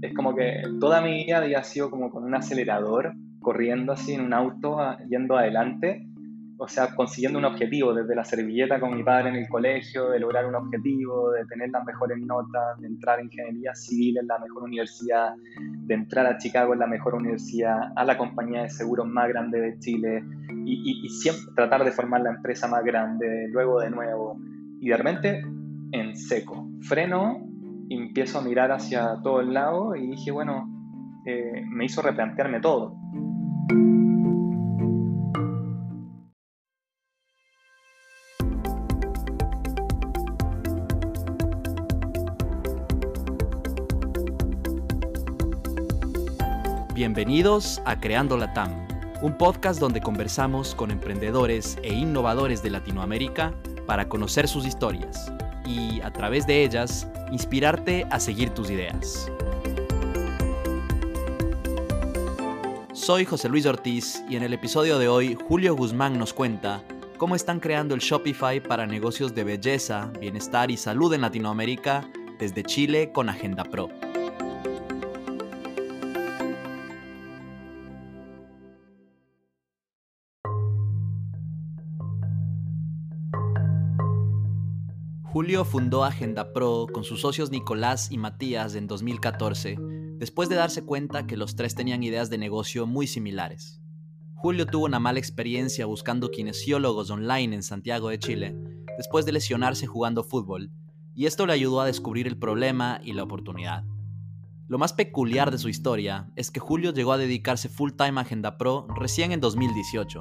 Es como que toda mi vida había sido como con un acelerador, corriendo así en un auto, yendo adelante, o sea, consiguiendo un objetivo, desde la servilleta con mi padre en el colegio, de lograr un objetivo, de tener las mejores notas, de entrar en ingeniería civil en la mejor universidad, de entrar a Chicago en la mejor universidad, a la compañía de seguros más grande de Chile, y, y siempre tratar de formar la empresa más grande, luego de nuevo, y de repente en seco, freno, empiezo a mirar hacia todo el lado y dije, bueno, eh, me hizo replantearme todo. Bienvenidos a Creando la TAM, un podcast donde conversamos con emprendedores e innovadores de Latinoamérica para conocer sus historias y, a través de ellas, inspirarte a seguir tus ideas. Soy José Luis Ortiz y en el episodio de hoy Julio Guzmán nos cuenta cómo están creando el Shopify para negocios de belleza, bienestar y salud en Latinoamérica desde Chile con Agenda Pro. Julio fundó Agenda Pro con sus socios Nicolás y Matías en 2014, después de darse cuenta que los tres tenían ideas de negocio muy similares. Julio tuvo una mala experiencia buscando kinesiólogos online en Santiago de Chile, después de lesionarse jugando fútbol, y esto le ayudó a descubrir el problema y la oportunidad. Lo más peculiar de su historia es que Julio llegó a dedicarse full time a Agenda Pro recién en 2018,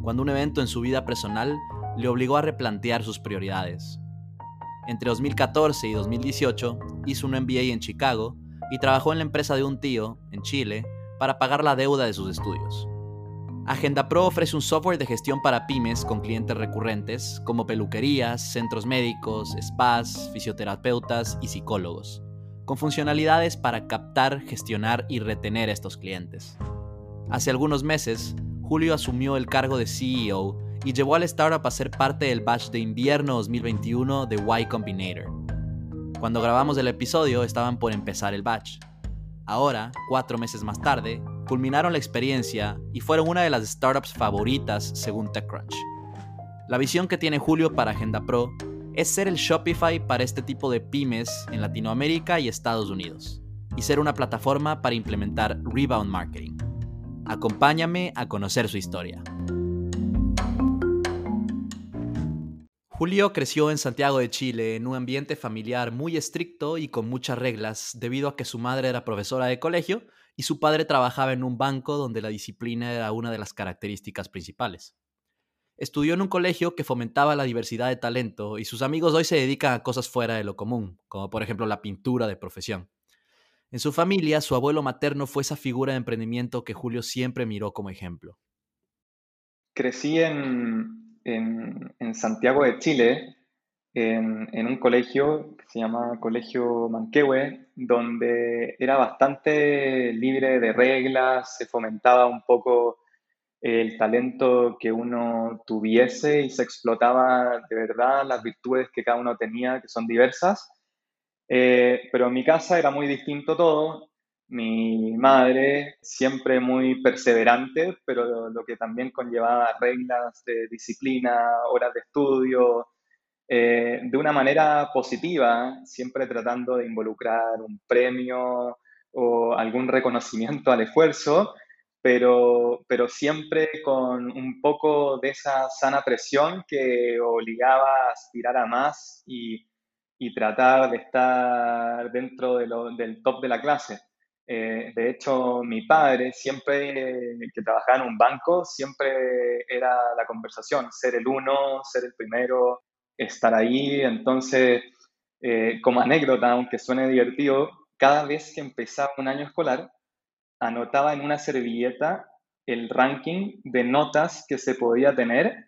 cuando un evento en su vida personal le obligó a replantear sus prioridades. Entre 2014 y 2018 hizo un MBA en Chicago y trabajó en la empresa de un tío, en Chile, para pagar la deuda de sus estudios. Agenda Pro ofrece un software de gestión para pymes con clientes recurrentes como peluquerías, centros médicos, spas, fisioterapeutas y psicólogos, con funcionalidades para captar, gestionar y retener a estos clientes. Hace algunos meses, Julio asumió el cargo de CEO y llevó al startup a ser parte del batch de invierno 2021 de Y Combinator. Cuando grabamos el episodio estaban por empezar el batch. Ahora, cuatro meses más tarde, culminaron la experiencia y fueron una de las startups favoritas según TechCrunch. La visión que tiene Julio para Agenda Pro es ser el Shopify para este tipo de pymes en Latinoamérica y Estados Unidos, y ser una plataforma para implementar rebound marketing. Acompáñame a conocer su historia. Julio creció en Santiago de Chile en un ambiente familiar muy estricto y con muchas reglas, debido a que su madre era profesora de colegio y su padre trabajaba en un banco donde la disciplina era una de las características principales. Estudió en un colegio que fomentaba la diversidad de talento y sus amigos hoy se dedican a cosas fuera de lo común, como por ejemplo la pintura de profesión. En su familia, su abuelo materno fue esa figura de emprendimiento que Julio siempre miró como ejemplo. Crecí en, en, Santiago de Chile, en, un colegio que se llama Colegio Manquehue, donde era bastante libre de reglas, se fomentaba un poco el talento que uno tuviese y se explotaba de verdad las virtudes que cada uno tenía, que son diversas. Eh, pero en mi casa era muy distinto todo mi madre, siempre muy perseverante, pero lo que también conllevaba reglas de disciplina, horas de estudio, eh, de una manera positiva, siempre tratando de involucrar un premio o algún reconocimiento al esfuerzo, pero, pero siempre con un poco de esa sana presión que obligaba a aspirar a más y, y tratar de estar dentro del top de la clase. Eh, de hecho, mi padre, siempre que trabajaba en un banco, siempre era la conversación, ser el uno, ser el primero, estar ahí. Entonces, eh, como anécdota, aunque suene divertido, cada vez que empezaba un año escolar, anotaba en una servilleta el ranking de notas que se podía tener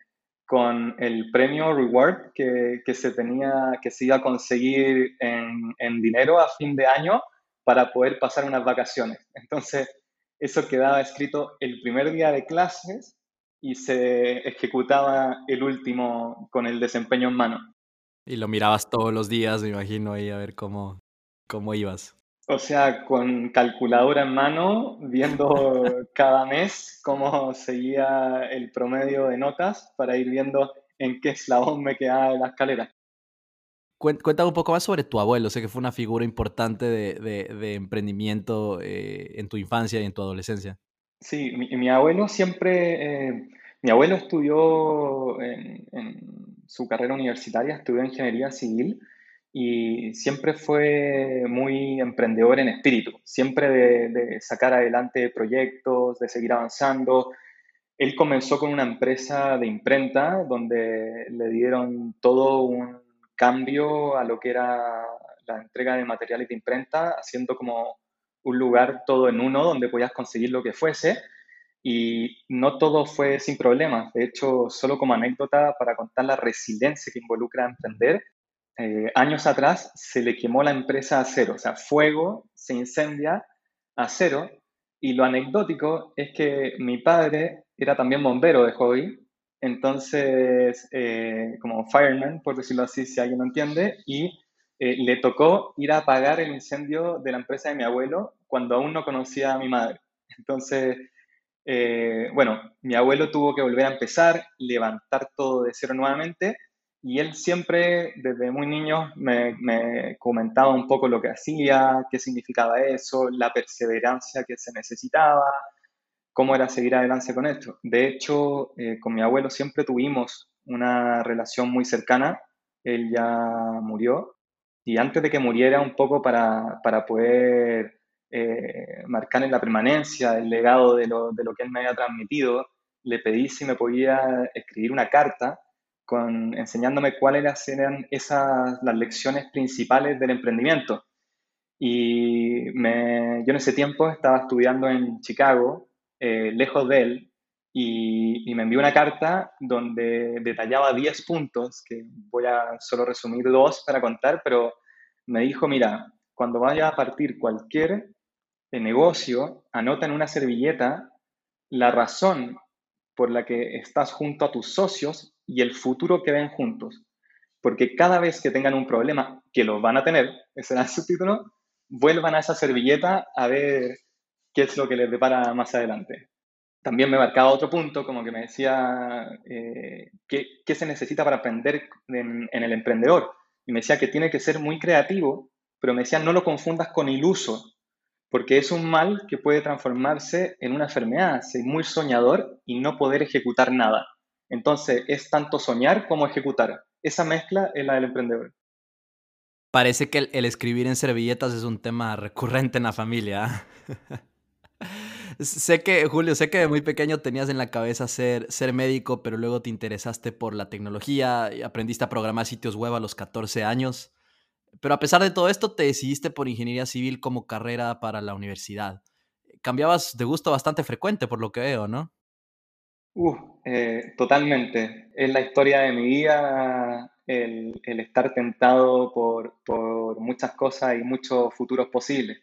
con el premio reward que, se tenía, que se iba a conseguir en dinero a fin de año para poder pasar unas vacaciones. Entonces, eso quedaba escrito el primer día de clases y se ejecutaba el último con el desempeño en mano. Y lo mirabas todos los días, me imagino, ahí a ver cómo, cómo ibas. O sea, con calculadora en mano, viendo cada mes cómo seguía el promedio de notas para ir viendo en qué eslabón me quedaba en la escalera. Cuéntame un poco más sobre tu abuelo. Sé que fue una figura importante de, emprendimiento eh, en tu infancia y en tu adolescencia. Sí, mi, abuelo siempre, eh, mi abuelo estudió en, su carrera universitaria, estudió ingeniería civil y siempre fue muy emprendedor en espíritu, siempre de, sacar adelante proyectos, de seguir avanzando. Él comenzó con una empresa de imprenta donde le dieron todo un cambio a lo que era la entrega de materiales de imprenta, haciendo como un lugar todo en uno donde podías conseguir lo que fuese. Y no todo fue sin problemas. De hecho, solo como anécdota para contar la resiliencia que involucra emprender, eh, años atrás se le quemó la empresa a cero, o sea, fuego se incendia a cero. Y lo anecdótico es que mi padre era también bombero de hobby, entonces, eh, como fireman, por decirlo así, si alguien no entiende, y eh, le tocó ir a apagar el incendio de la empresa de mi abuelo cuando aún no conocía a mi madre. Entonces, bueno, mi abuelo tuvo que volver a empezar, levantar todo de cero nuevamente y él siempre, desde muy niño, me, comentaba un poco lo que hacía, qué significaba eso, la perseverancia que se necesitaba, cómo era seguir adelante con esto. De hecho, eh, con mi abuelo siempre tuvimos una relación muy cercana. Él ya murió y antes de que muriera, un poco para, para poder eh, marcar en la permanencia el legado de lo, de lo que él me había transmitido, le pedí si me podía escribir una carta con, enseñándome cuáles eran esas, las lecciones principales del emprendimiento. Y yo en ese tiempo estaba estudiando en Chicago, eh, lejos de él, y, me envió una carta donde detallaba 10 puntos, que voy a solo resumir dos para contar, pero me dijo, mira, cuando vaya a partir cualquier eh, negocio, anota en una servilleta la razón por la que estás junto a tus socios y el futuro que ven juntos. Porque cada vez que tengan un problema, que lo van a tener, ese era el subtítulo, vuelvan a esa servilleta a ver qué es lo que les depara más adelante. También me marcaba otro punto, como que me decía eh, qué, se necesita para aprender en, el emprendedor. Y me decía que tiene que ser muy creativo, pero me decía no lo confundas con iluso, porque es un mal que puede transformarse en una enfermedad, ser muy soñador y no poder ejecutar nada. Entonces, es tanto soñar como ejecutar. Esa mezcla es la del emprendedor. Parece que el, escribir en servilletas es un tema recurrente en la familia. sé que, Julio, sé que de muy pequeño tenías en la cabeza ser, ser médico, pero luego te interesaste por la tecnología y aprendiste a programar sitios web a los 14 años. Pero a pesar de todo esto, te decidiste por ingeniería civil como carrera para la universidad. Cambiabas de gusto bastante frecuente, por lo que veo, ¿no? Uh, eh, totalmente. Es la historia de mi vida el, estar tentado por, muchas cosas y muchos futuros posibles.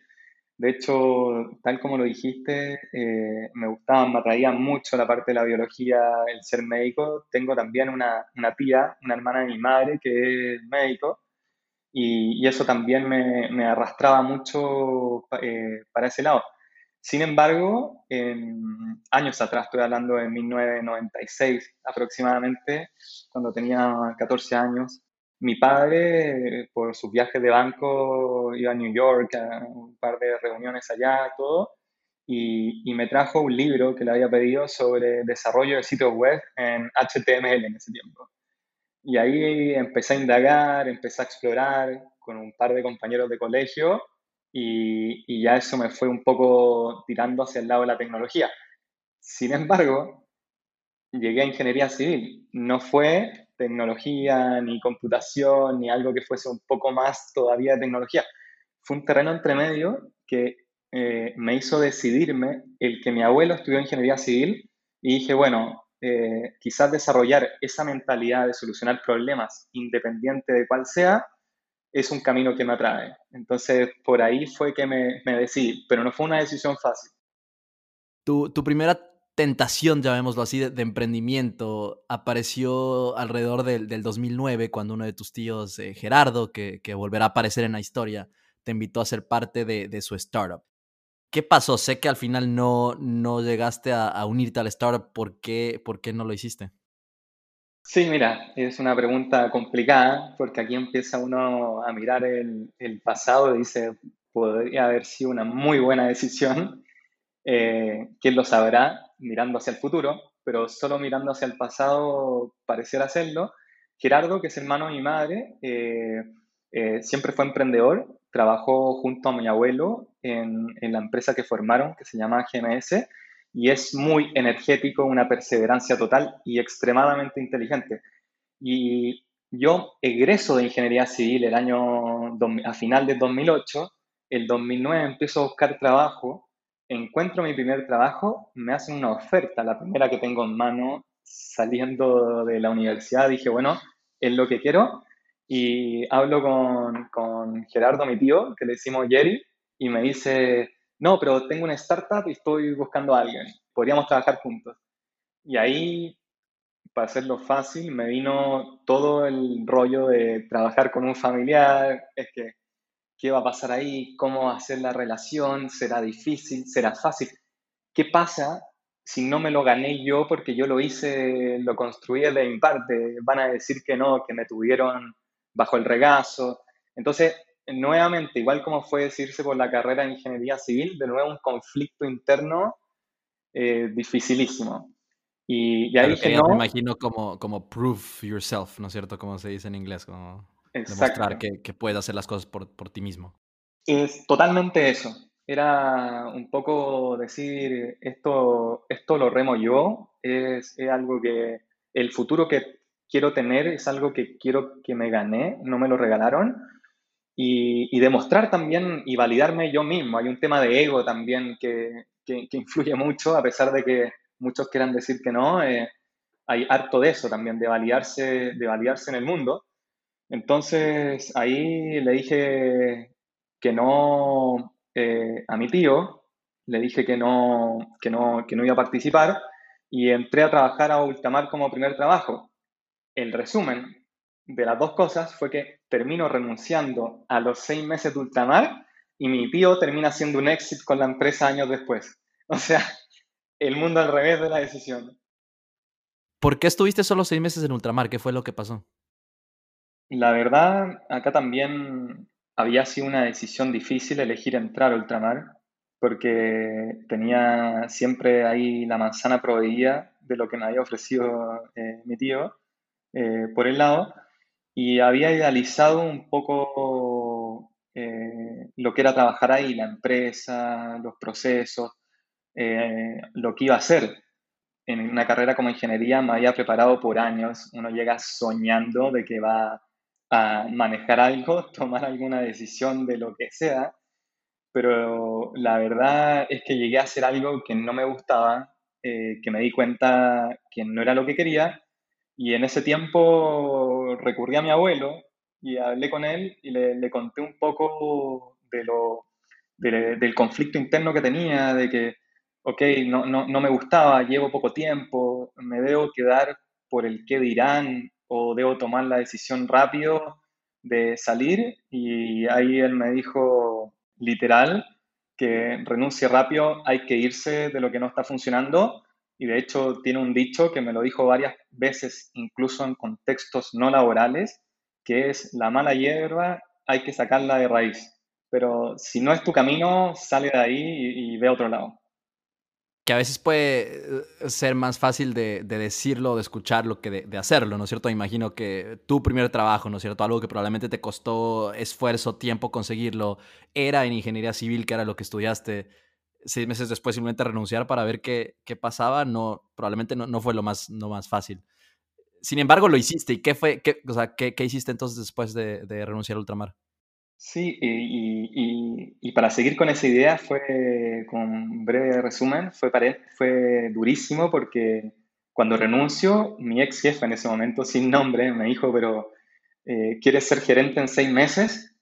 De hecho, tal como lo dijiste, eh, me gustaba, me atraía mucho la parte de la biología, el ser médico. Tengo también una, tía, una hermana de mi madre que es médico y, eso también me, arrastraba mucho eh, para ese lado. Sin embargo, años atrás, estoy hablando de 1996 aproximadamente, cuando tenía 14 años, mi padre, por sus viajes de banco, iba a New York a un par de reuniones allá, todo, y, me trajo un libro que le había pedido sobre desarrollo de sitios web en HTML en ese tiempo. Y ahí empecé a indagar, empecé a explorar con un par de compañeros de colegio y, y, ya eso me fue un poco tirando hacia el lado de la tecnología. Sin embargo, llegué a ingeniería civil. No fue tecnología, ni computación, ni algo que fuese un poco más todavía de tecnología. Fue un terreno entre medio que eh, me hizo decidirme el que mi abuelo estudió ingeniería civil y dije, bueno, eh, quizás desarrollar esa mentalidad de solucionar problemas independiente de cuál sea, es un camino que me atrae. Entonces, por ahí fue que me, me decidí, pero no fue una decisión fácil. Tu, tu, primera tentación, llamémoslo así, de, emprendimiento apareció alrededor del, 2009, cuando uno de tus tíos, eh, Gerardo, que, volverá a aparecer en la historia, te invitó a ser parte de, su startup. ¿Qué pasó? Sé que al final no, no llegaste a, unirte al startup. ¿Por qué, ¿Por qué no lo hiciste? Sí, mira, es una pregunta complicada porque aquí empieza uno a mirar el, el pasado y dice, podría haber sido una muy buena decisión. Eh, ¿Quién lo sabrá mirando hacia el futuro? Pero solo mirando hacia el pasado pareciera hacerlo. Gerardo, que es hermano de mi madre, eh, eh, siempre fue emprendedor, trabajó junto a mi abuelo en, en, la empresa que formaron, que se llama GMS, y es muy energético, una perseverancia total y extremadamente inteligente. Y yo egreso de ingeniería civil el año a final del 2008 el 2009 empiezo a buscar trabajo, encuentro mi primer trabajo, me hacen una oferta, la primera que tengo en mano saliendo de la universidad, dije, bueno, es lo que quiero, y hablo con, con Gerardo, mi tío, que le decimos Jerry, y me dice, no, pero tengo una startup y estoy buscando a alguien, podríamos trabajar juntos. Y ahí, para hacerlo fácil, me vino todo el rollo de trabajar con un familiar, es que qué va a pasar ahí, cómo va a ser la relación, será difícil, será fácil. ¿Qué pasa si no me lo gané yo porque yo lo hice, lo construí de mi parte? Van a decir que no, que me tuvieron bajo el regazo. Entonces, nuevamente, igual como fue decirse por la carrera de ingeniería civil, de nuevo un conflicto interno eh, dificilísimo. Y, ahí dije, no. Me imagino como, como prove yourself, ¿no es cierto? Como se dice en inglés. Como demostrar que, que, puedes hacer las cosas por, por ti mismo. Es totalmente eso. Era un poco decir, esto, esto lo remo yo, es, es algo que el futuro que quiero tener es algo que quiero que me gané, no me lo regalaron. Y, y, demostrar también y validarme yo mismo. Hay un tema de ego también que, que, influye mucho, a pesar de que muchos quieran decir que no. Eh, hay harto de eso también, de validarse, de validarse en el mundo. Entonces ahí le dije que no eh, a mi tío, le dije que no, que, no, que no iba a participar y entré a trabajar a Ultamar como primer trabajo. El resumen de las dos cosas fue que termino renunciando a los seis meses de Ultamar y mi tío termina haciendo un éxito con la empresa años después. O sea, el mundo al revés de la decisión. ¿Por qué estuviste solo seis meses en Ultramar? ¿Qué fue lo que pasó? La verdad, acá también había sido una decisión difícil elegir entrar a ultramar, porque tenía siempre ahí la manzana proveída de lo que me había ofrecido eh, mi tío eh, por el lado, y había idealizado un poco eh, lo que era trabajar ahí, la empresa, los procesos, lo que iba a hacer en una carrera como ingeniería me había preparado por años. Uno llega soñando de que va a manejar algo, tomar alguna decisión de lo que sea, pero la verdad es que llegué a hacer algo que no me gustaba, eh, que me di cuenta que no era lo que quería, y en ese tiempo recurrí a mi abuelo y hablé con él y le, conté un poco de lo, del conflicto interno que tenía, de que, ok, no, no, no me gustaba, llevo poco tiempo, me debo quedar por el qué dirán, o debo tomar la decisión rápido de salir. Y ahí él me dijo literal que renuncie rápido, hay que irse de lo que no está funcionando. Y de hecho tiene un dicho que me lo dijo varias veces, incluso en contextos no laborales, que es la mala hierba hay que sacarla de raíz, pero si no es tu camino, sale de ahí y, y ve a otro lado que a veces puede eh, ser más fácil de, decirlo o de escucharlo que de, hacerlo, ¿no es cierto? Imagino que tu primer trabajo, ¿no es cierto? Algo que probablemente te costó esfuerzo, tiempo conseguirlo, era en ingeniería civil, que era lo que estudiaste. Seis meses después simplemente renunciar para ver qué, qué pasaba, no, probablemente no, no, fue lo más, no más fácil. Sin embargo, lo hiciste. ¿Y qué fue, qué, o sea, qué, qué hiciste entonces después de, de renunciar a ultramar? Sí, y, y, para seguir con esa idea, fue, con breve resumen, fue, fue durísimo porque cuando renuncio, mi ex jefe en ese momento, sin nombre, me dijo, pero eh, ¿quieres ser gerente en seis meses?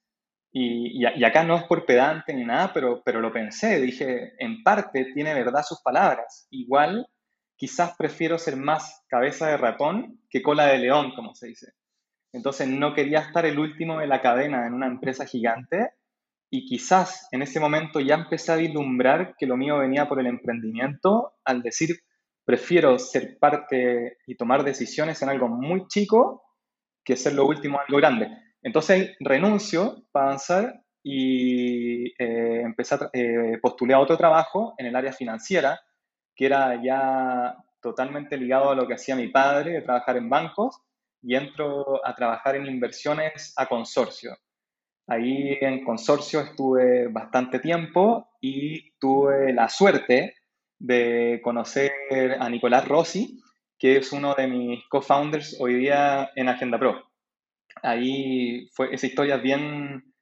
Y, y, acá no es por pedante ni nada, pero, pero lo pensé, dije, en parte tiene verdad sus palabras. Igual quizás prefiero ser más cabeza de ratón que cola de león, como se dice. Entonces no quería estar el último de la cadena en una empresa gigante y quizás en ese momento ya empecé a vislumbrar que lo mío venía por el emprendimiento al decir, prefiero ser parte y tomar decisiones en algo muy chico que ser lo último en algo grande. Entonces renuncio para avanzar y eh, empecé a eh, postulé a otro trabajo en el área financiera, que era ya totalmente ligado a lo que hacía mi padre, de trabajar en bancos, y entro a trabajar en inversiones a consorcio. Ahí en consorcio estuve bastante tiempo y tuve la suerte de conocer a Nicolás Rossi, que es uno de mis co-founders hoy día en Agenda Pro. Ahí fue, esa historia es bien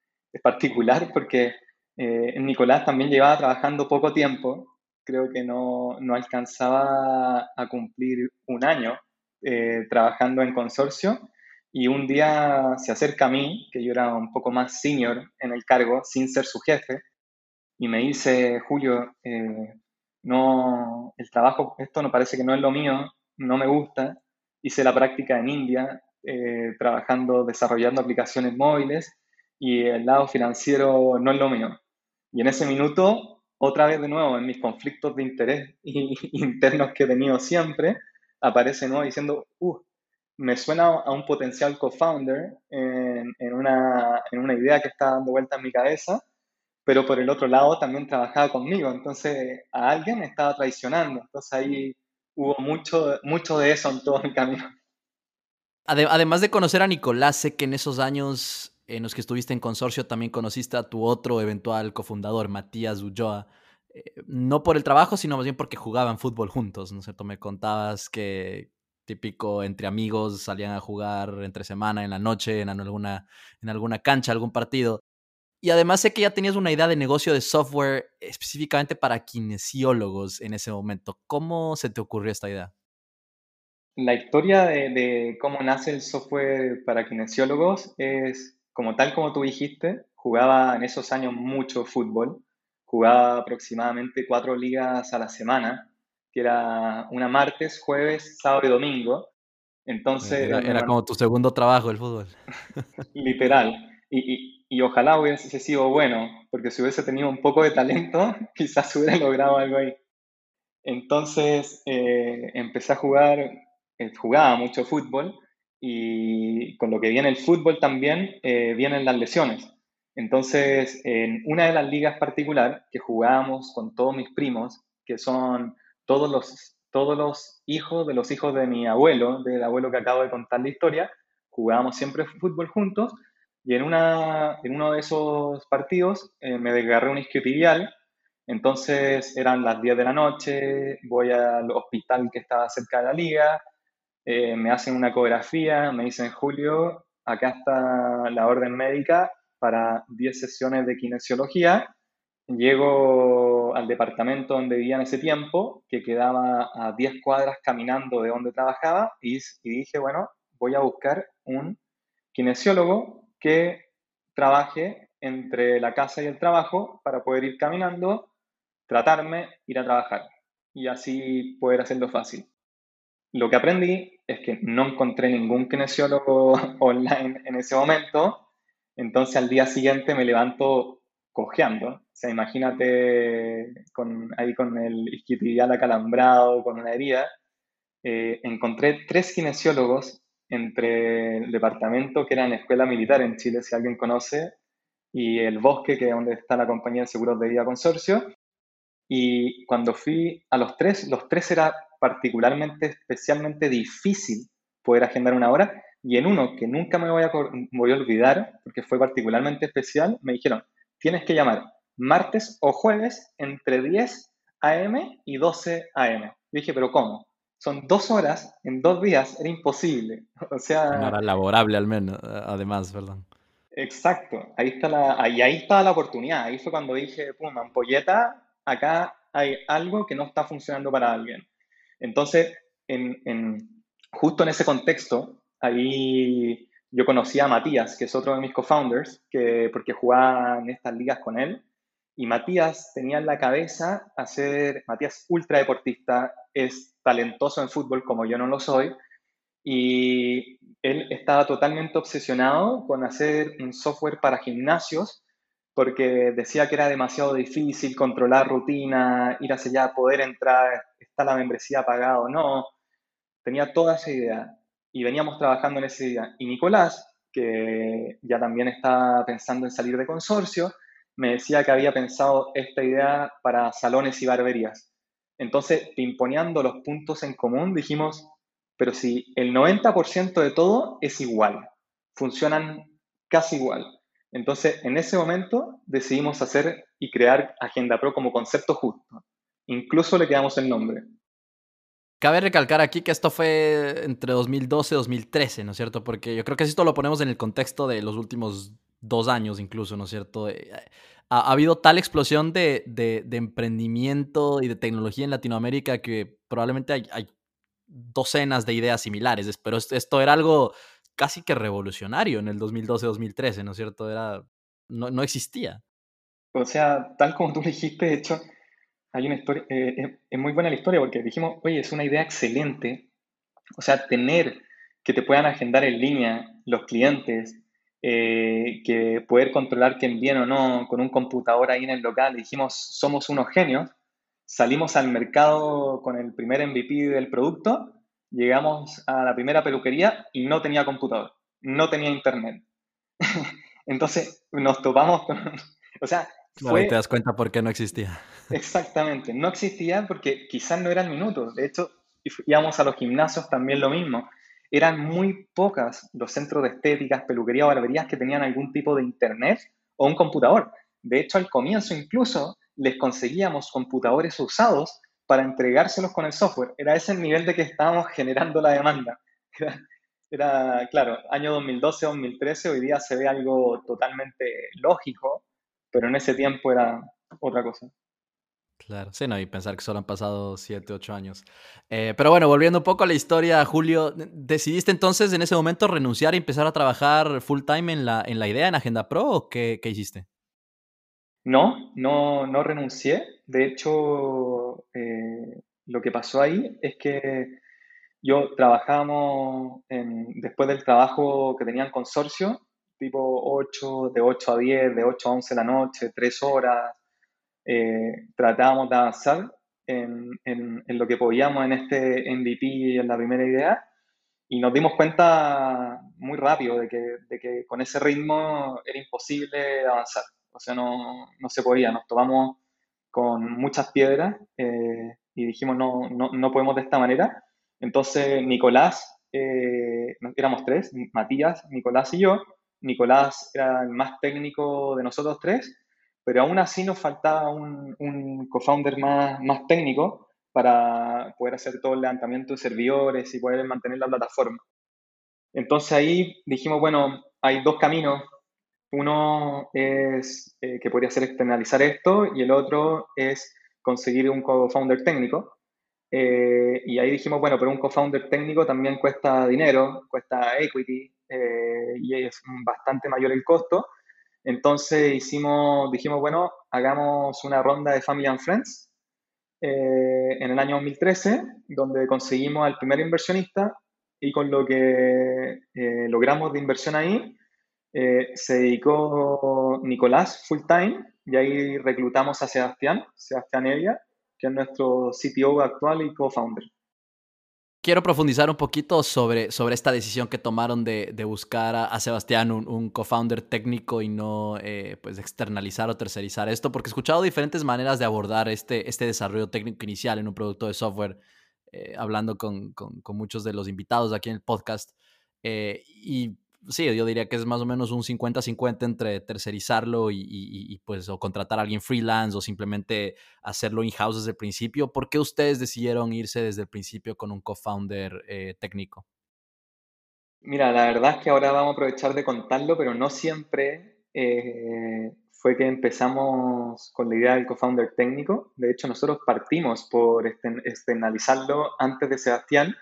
particular porque eh, Nicolás también llevaba trabajando poco tiempo, creo que no, no alcanzaba a cumplir un año eh, trabajando en consorcio y un día se acerca a mí, que yo era un poco más senior en el cargo, sin ser su jefe, y me dice, Julio, eh, no, el trabajo, esto no parece que no es lo mío, no me gusta. Hice la práctica en India, eh, trabajando, desarrollando aplicaciones móviles, y el lado financiero no es lo mío. Y en ese minuto, otra vez de nuevo, en mis conflictos de interés internos que he tenido siempre, aparece nuevo diciendo, uh, me suena a un potencial co-founder en, en, una, en, una, idea que está dando vuelta en mi cabeza, pero por el otro lado también trabajaba conmigo, entonces a alguien me estaba traicionando, entonces ahí hubo mucho, mucho de eso en todo mi camino. Además de conocer a Nicolás, sé que en esos años en los que estuviste en consorcio también conociste a tu otro eventual cofundador, Matías Ulloa. Eh, no por el trabajo, sino más bien porque jugaban fútbol juntos, ¿no es cierto? Me contabas que, típico entre amigos, salían a jugar entre semana, en la noche, en alguna, en alguna cancha, algún partido. Y además sé que ya tenías una idea de negocio de software específicamente para kinesiólogos en ese momento. ¿Cómo se te ocurrió esta idea? La historia de, de cómo nace el software para kinesiólogos es, como tal como tú dijiste, jugaba en esos años mucho fútbol, jugaba aproximadamente cuatro ligas a la semana que era una martes, jueves, sábado y domingo. Entonces... Era, como tu segundo trabajo el fútbol. literal. Y, y, ojalá hubiese sido bueno, porque si hubiese tenido un poco de talento, quizás hubiera logrado algo ahí. Entonces eh, empecé a jugar, eh, jugaba mucho fútbol y con lo que viene el fútbol también eh, vienen las lesiones. Entonces, en una de las ligas particular que jugábamos con todos mis primos, que son todos los, todos los hijos de los hijos de mi abuelo, del abuelo que acabo de contar la historia, jugábamos siempre fútbol juntos. Y en, una, en uno de esos partidos eh, me desgarré un isquiotibial, entonces eran las 10 de la noche, voy al hospital que estaba cerca de la liga, eh, me hacen una ecografía, me dicen, Julio, acá está la orden médica para 10 sesiones de kinesiología Llego al departamento donde vivía en ese tiempo, que quedaba a 10 cuadras caminando de donde trabajaba, y, dije, bueno, voy a buscar un kinesiólogo que trabaje entre la casa y el trabajo para poder ir caminando, tratarme, ir a trabajar y así poder hacerlo fácil. Lo que aprendí es que no encontré ningún kinesiólogo online en ese momento, entonces al día siguiente me levanto cojeando. O sea, imagínate con, ahí con el isquiotibial acalambrado, con una herida. Eh, encontré tres kinesiólogos entre el departamento que era en escuela militar en Chile, si alguien conoce, y el bosque, que es donde está la compañía de seguros de vida consorcio. Y cuando fui a los tres, los tres era particularmente, especialmente difícil poder agendar una hora. Y en uno que nunca me voy a, voy a olvidar, porque fue particularmente especial, me dijeron, tienes que llamar martes o jueves entre 10 a.m. y 12 a.m. Dije, pero ¿cómo? Son dos horas en dos días, era imposible. O sea... No era laborable al menos, además, perdón. Exacto, ahí está la, ahí, ahí estaba la oportunidad. Ahí fue cuando dije, pum, ampolleta, acá hay algo que no está funcionando para alguien. Entonces, en, en, justo en ese contexto, ahí yo conocí a Matías, que es otro de mis co-founders, que, porque jugaba en estas ligas con él. Y Matías tenía en la cabeza hacer, Matías ultra deportista, es talentoso en fútbol como yo no lo soy, y él estaba totalmente obsesionado con hacer un software para gimnasios porque decía que era demasiado difícil controlar rutina, ir hacia allá, poder entrar, está la membresía pagada o no. Tenía toda esa idea y veníamos trabajando en esa idea. Y Nicolás, que ya también está pensando en salir de consorcio, me decía que había pensado esta idea para salones y barberías. Entonces, pimponeando los puntos en común, dijimos, pero si el 90% de todo es igual, funcionan casi igual. Entonces, en ese momento decidimos hacer y crear Agenda Pro como concepto justo. Incluso le quedamos el nombre. Cabe recalcar aquí que esto fue entre 2012 y 2013, ¿no es cierto? Porque yo creo que esto lo ponemos en el contexto de los últimos dos años incluso, ¿no es cierto? Eh, ha, habido tal explosión de, emprendimiento y de tecnología en Latinoamérica que probablemente hay docenas de ideas similares, pero esto era algo casi que revolucionario en el 2012-2013, ¿no es cierto? Era, no, no, existía. O sea, tal como tú dijiste, de hecho, hay una historia, eh, es, muy buena la historia porque dijimos, oye, es una idea excelente. O sea, tener que te puedan agendar en línea los clientes, eh, que poder controlar quién viene o no con un computador ahí en el local. Dijimos, somos unos genios salimos al mercado con el primer MVP del producto, llegamos a la primera peluquería y no tenía computador, no tenía internet. Entonces nos topamos con... O sea... Fue, te das cuenta por qué no existía. Exactamente, no existía porque quizás no eran minutos. De hecho, íbamos a los gimnasios también lo mismo. Eran muy pocas los centros de estéticas, peluquería o barberías que tenían algún tipo de internet o un computador. De hecho, al comienzo incluso les conseguíamos computadores usados para entregárselos con el software. Era ese el nivel de que estábamos generando la demanda. Era, claro, año 2012-2013, hoy día se ve algo totalmente lógico, pero en ese tiempo era otra cosa. Claro, sí, no, y pensar que solo han pasado 7, 8 años. Eh, pero bueno, volviendo un poco a la historia, Julio, ¿decidiste entonces en ese momento renunciar y empezar a trabajar full time en la, en la idea, en Agenda Pro, o qué, qué hiciste? No, no, no renuncié. De hecho, eh, lo que pasó ahí es que yo trabajábamos después del trabajo que tenía en consorcio, tipo 8, de 8 a 10, de 8 a 11 de la noche, 3 horas. Eh, tratábamos de avanzar en, en, lo que podíamos en este MVP, en la primera idea, y nos dimos cuenta muy rápido de que, de que con ese ritmo era imposible avanzar o sea, no, no se podía, nos tomamos con muchas piedras eh, y dijimos, no, no, no, podemos de esta manera. Entonces, Nicolás, eh, éramos tres, Matías, Nicolás y yo. Nicolás era el más técnico de nosotros tres, pero aún así nos faltaba un, un co-founder más, técnico para poder hacer todo el levantamiento de servidores y poder mantener la plataforma. Entonces ahí dijimos, bueno, hay dos caminos uno es eh, que podría ser externalizar esto y el otro es conseguir un co-founder técnico. Eh, y ahí dijimos, bueno, pero un co-founder técnico también cuesta dinero, cuesta equity eh, y es bastante mayor el costo. Entonces hicimos, dijimos, bueno, hagamos una ronda de Family and Friends en el año 2013, donde conseguimos al primer inversionista y con lo que logramos de inversión ahí, eh, se dedicó Nicolás full time y ahí reclutamos a Sebastián, Sebastián Evia, que es nuestro CTO actual y co-founder. Quiero profundizar un poquito sobre, sobre esta decisión que tomaron de, de buscar a, Sebastián, un, un co-founder técnico y no eh, pues externalizar o tercerizar esto, porque he escuchado diferentes maneras de abordar este, este desarrollo técnico inicial en un producto de software, eh, hablando con, con, muchos de los invitados aquí en el podcast. y sí, yo diría que es más o menos un 50-50 entre tercerizarlo y, pues o contratar a alguien freelance o simplemente hacerlo in-house desde el principio. ¿Por qué ustedes decidieron irse desde el principio con un co-founder eh, técnico? Mira, la verdad es que ahora vamos a aprovechar de contarlo, pero no siempre eh, fue que empezamos con la idea del co-founder técnico. De hecho, nosotros partimos por externalizarlo antes de Sebastián.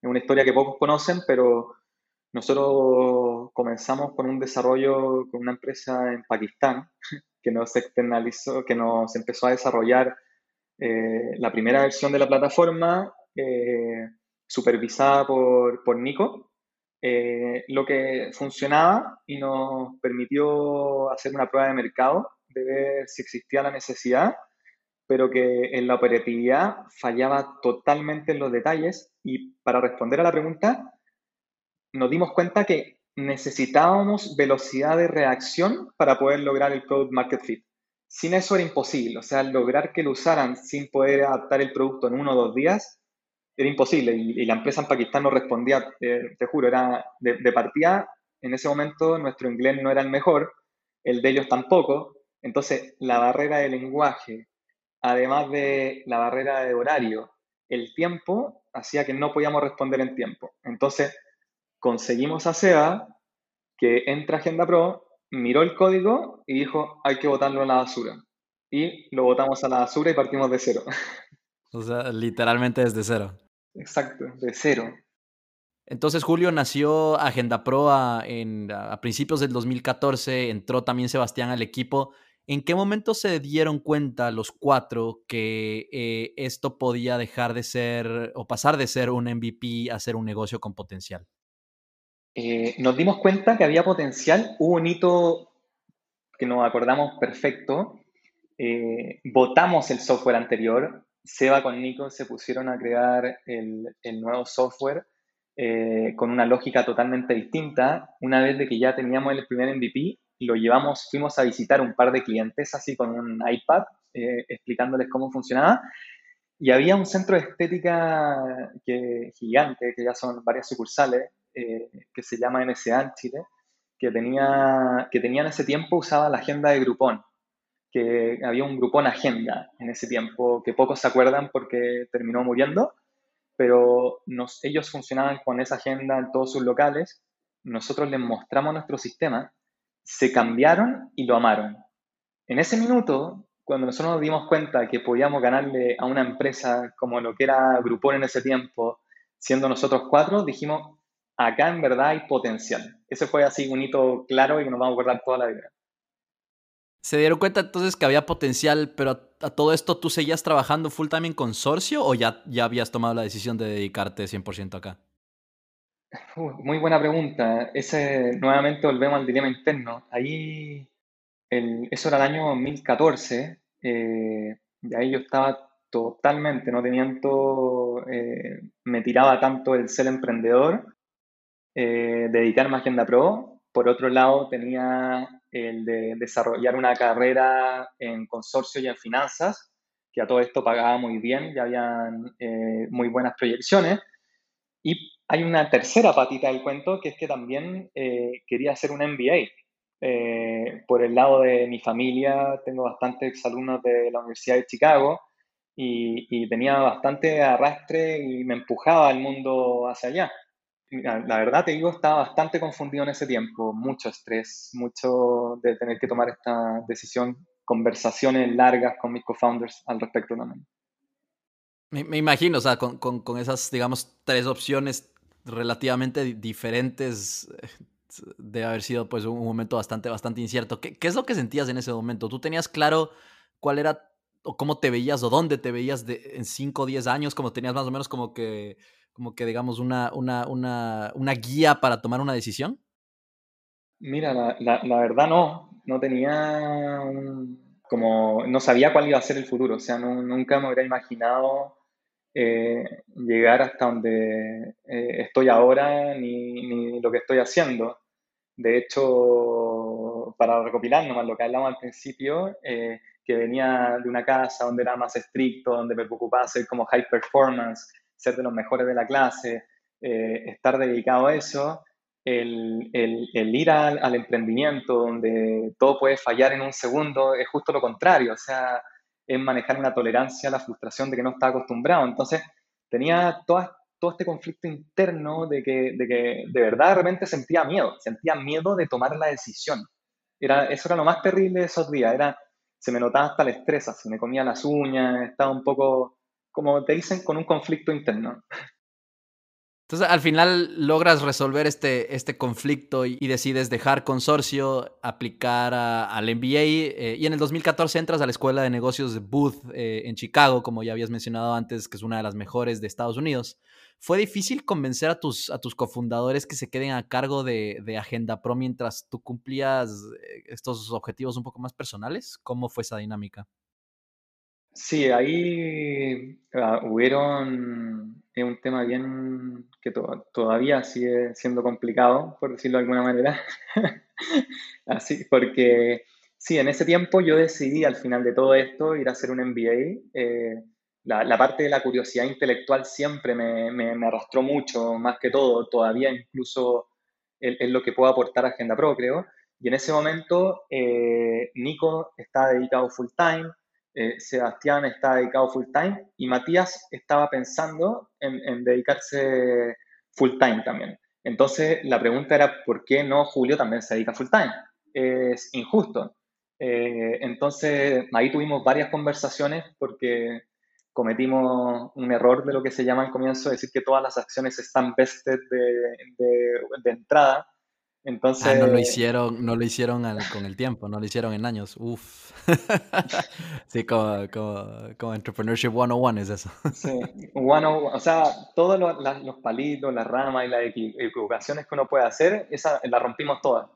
Es una historia que pocos conocen, pero nosotros comenzamos con un desarrollo con una empresa en Pakistán que nos externalizó, que nos empezó a desarrollar eh, la primera versión de la plataforma. eh, supervisada por, por Nico, eh, lo que funcionaba y nos permitió hacer una prueba de mercado, de ver si existía la necesidad, pero que en la operatividad fallaba totalmente en los detalles y para responder a la pregunta, nos dimos cuenta que necesitábamos velocidad de reacción para poder lograr el product market fit. Sin eso era imposible, o sea, lograr que lo usaran sin poder adaptar el producto en uno o dos días era imposible y, la empresa en Pakistán no respondía, te, juro, era de, partida, en ese momento nuestro inglés no era el mejor, el de ellos tampoco, entonces la barrera de lenguaje, además de la barrera de horario, el tiempo, hacía que no podíamos responder en tiempo. Entonces, conseguimos a SEA que entra a Agenda Pro, miró el código y dijo, hay que botarlo a la basura. Y lo botamos a la basura y partimos de cero. O sea, literalmente desde cero. Exacto, de cero. Entonces, Julio nació Agenda Pro a, en, a principios del 2014, entró también Sebastián al equipo. ¿En qué momento se dieron cuenta los cuatro que eh, esto podía dejar de ser o pasar de ser un MVP a ser un negocio con potencial? Eh, nos dimos cuenta que había potencial, hubo un hito que nos acordamos perfecto, eh, votamos el software anterior, Seba con Nico se pusieron a crear el, nuevo software eh, con una lógica totalmente distinta. Una vez de que ya teníamos el primer MVP, lo llevamos, fuimos a visitar un par de clientes así con un iPad explicándoles cómo funcionaba. Y había un centro de estética que, gigante, que ya son varias sucursales, eh, que se llama NSA en Chile, que tenía, que tenía en ese tiempo, usaba la agenda de Groupon, que había un Groupon Agenda en ese tiempo, que pocos se acuerdan porque terminó muriendo, pero nos, ellos funcionaban con esa agenda en todos sus locales, nosotros les mostramos nuestro sistema, se cambiaron y lo amaron. En ese minuto, cuando nosotros nos dimos cuenta que podíamos ganarle a una empresa como lo que era Groupon en ese tiempo, siendo nosotros cuatro, dijimos, acá en verdad hay potencial. Ese fue así un hito claro y que nos vamos a acordar toda la vida. ¿Se dieron cuenta entonces que había potencial, pero a todo esto tú seguías trabajando full time en consorcio o ya, ya habías tomado la decisión de dedicarte 100% acá? muy buena pregunta. Ese, nuevamente volvemos al dilema interno. Ahí, eso era el año 2014, eh, y ahí yo estaba totalmente, no tenía todo, eh, me tiraba tanto el ser emprendedor eh, dedicarme a Agenda Pro. Por otro lado, tenía el de desarrollar una carrera en consorcio y en finanzas, que a todo esto pagaba muy bien, ya habían eh, muy buenas proyecciones. Y hay una tercera patita del cuento, que es que también eh, quería hacer un MBA. por el lado de mi familia, tengo bastantes exalumnos de la Universidad de Chicago y, y tenía bastante arrastre y me empujaba al mundo hacia allá la verdad te digo, estaba bastante confundido en ese tiempo, mucho estrés, mucho de tener que tomar esta decisión, conversaciones largas con mis co-founders al respecto también. Me, me, imagino, o sea, con, con, con, esas, digamos, tres opciones relativamente diferentes, eh, debe haber sido pues un momento bastante, bastante incierto. ¿Qué, ¿Qué, es lo que sentías en ese momento? ¿Tú tenías claro cuál era, o cómo te veías, o dónde te veías de, en 5 o 10 años, como tenías más o menos como que como que digamos una, una, una, una guía para tomar una decisión? Mira, la, la, verdad no, no tenía como, no sabía cuál iba a ser el futuro, o sea, nunca me hubiera imaginado eh, llegar hasta donde eh, estoy ahora ni, ni, lo que estoy haciendo. De hecho, para recopilar nomás lo que hablamos al principio, eh, que venía de una casa donde era más estricto, donde me preocupaba ser como high performance, ser de los mejores de la clase, eh, estar dedicado a eso, el, ir al, emprendimiento donde todo puede fallar en un segundo es justo lo contrario, o sea, es manejar una tolerancia a la frustración de que no está acostumbrado. Entonces, tenía todo este conflicto interno de que, de verdad de repente sentía miedo, sentía miedo de tomar la decisión. Era, eso era lo más terrible de esos días, era, se me notaba hasta el estrés, se me comía las uñas, estaba un poco como te dicen, con un conflicto interno. Entonces, al final logras resolver este, este conflicto y, decides dejar consorcio, aplicar al MBA eh, y en el 2014 entras a la Escuela de Negocios de Booth eh, en Chicago, como ya habías mencionado antes, que es una de las mejores de Estados Unidos. ¿Fue difícil convencer a tus, a tus cofundadores que se queden a cargo de, Agenda Pro mientras tú cumplías eh, estos objetivos un poco más personales? ¿Cómo fue esa dinámica? Sí, ahí uh, hubieron es un tema bien que todavía sigue siendo complicado, por decirlo de alguna manera. Así, porque sí, en ese tiempo yo decidí al final de todo esto ir a hacer un MBA. Eh, la, parte de la curiosidad intelectual siempre me, me, arrastró mucho, más que todo, todavía incluso es lo que puedo aportar a Agenda Pro, creo. Y en ese momento eh, Nico está dedicado full time, eh, Sebastián está dedicado full time y Matías estaba pensando en, dedicarse full time también. Entonces la pregunta era, ¿por qué no Julio también se dedica full time? Es injusto. Eh, entonces ahí tuvimos varias conversaciones porque cometimos un error de lo que se llama al comienzo, decir que todas las acciones están vested de entrada entonces, ah, no lo hicieron, no lo hicieron con el tiempo, no lo hicieron en años. Uf. sí, como, como, Entrepreneurship 101 es eso. sí, o sea, todos los, palitos, las ramas y las equivocaciones que uno puede hacer, esa la rompimos todas.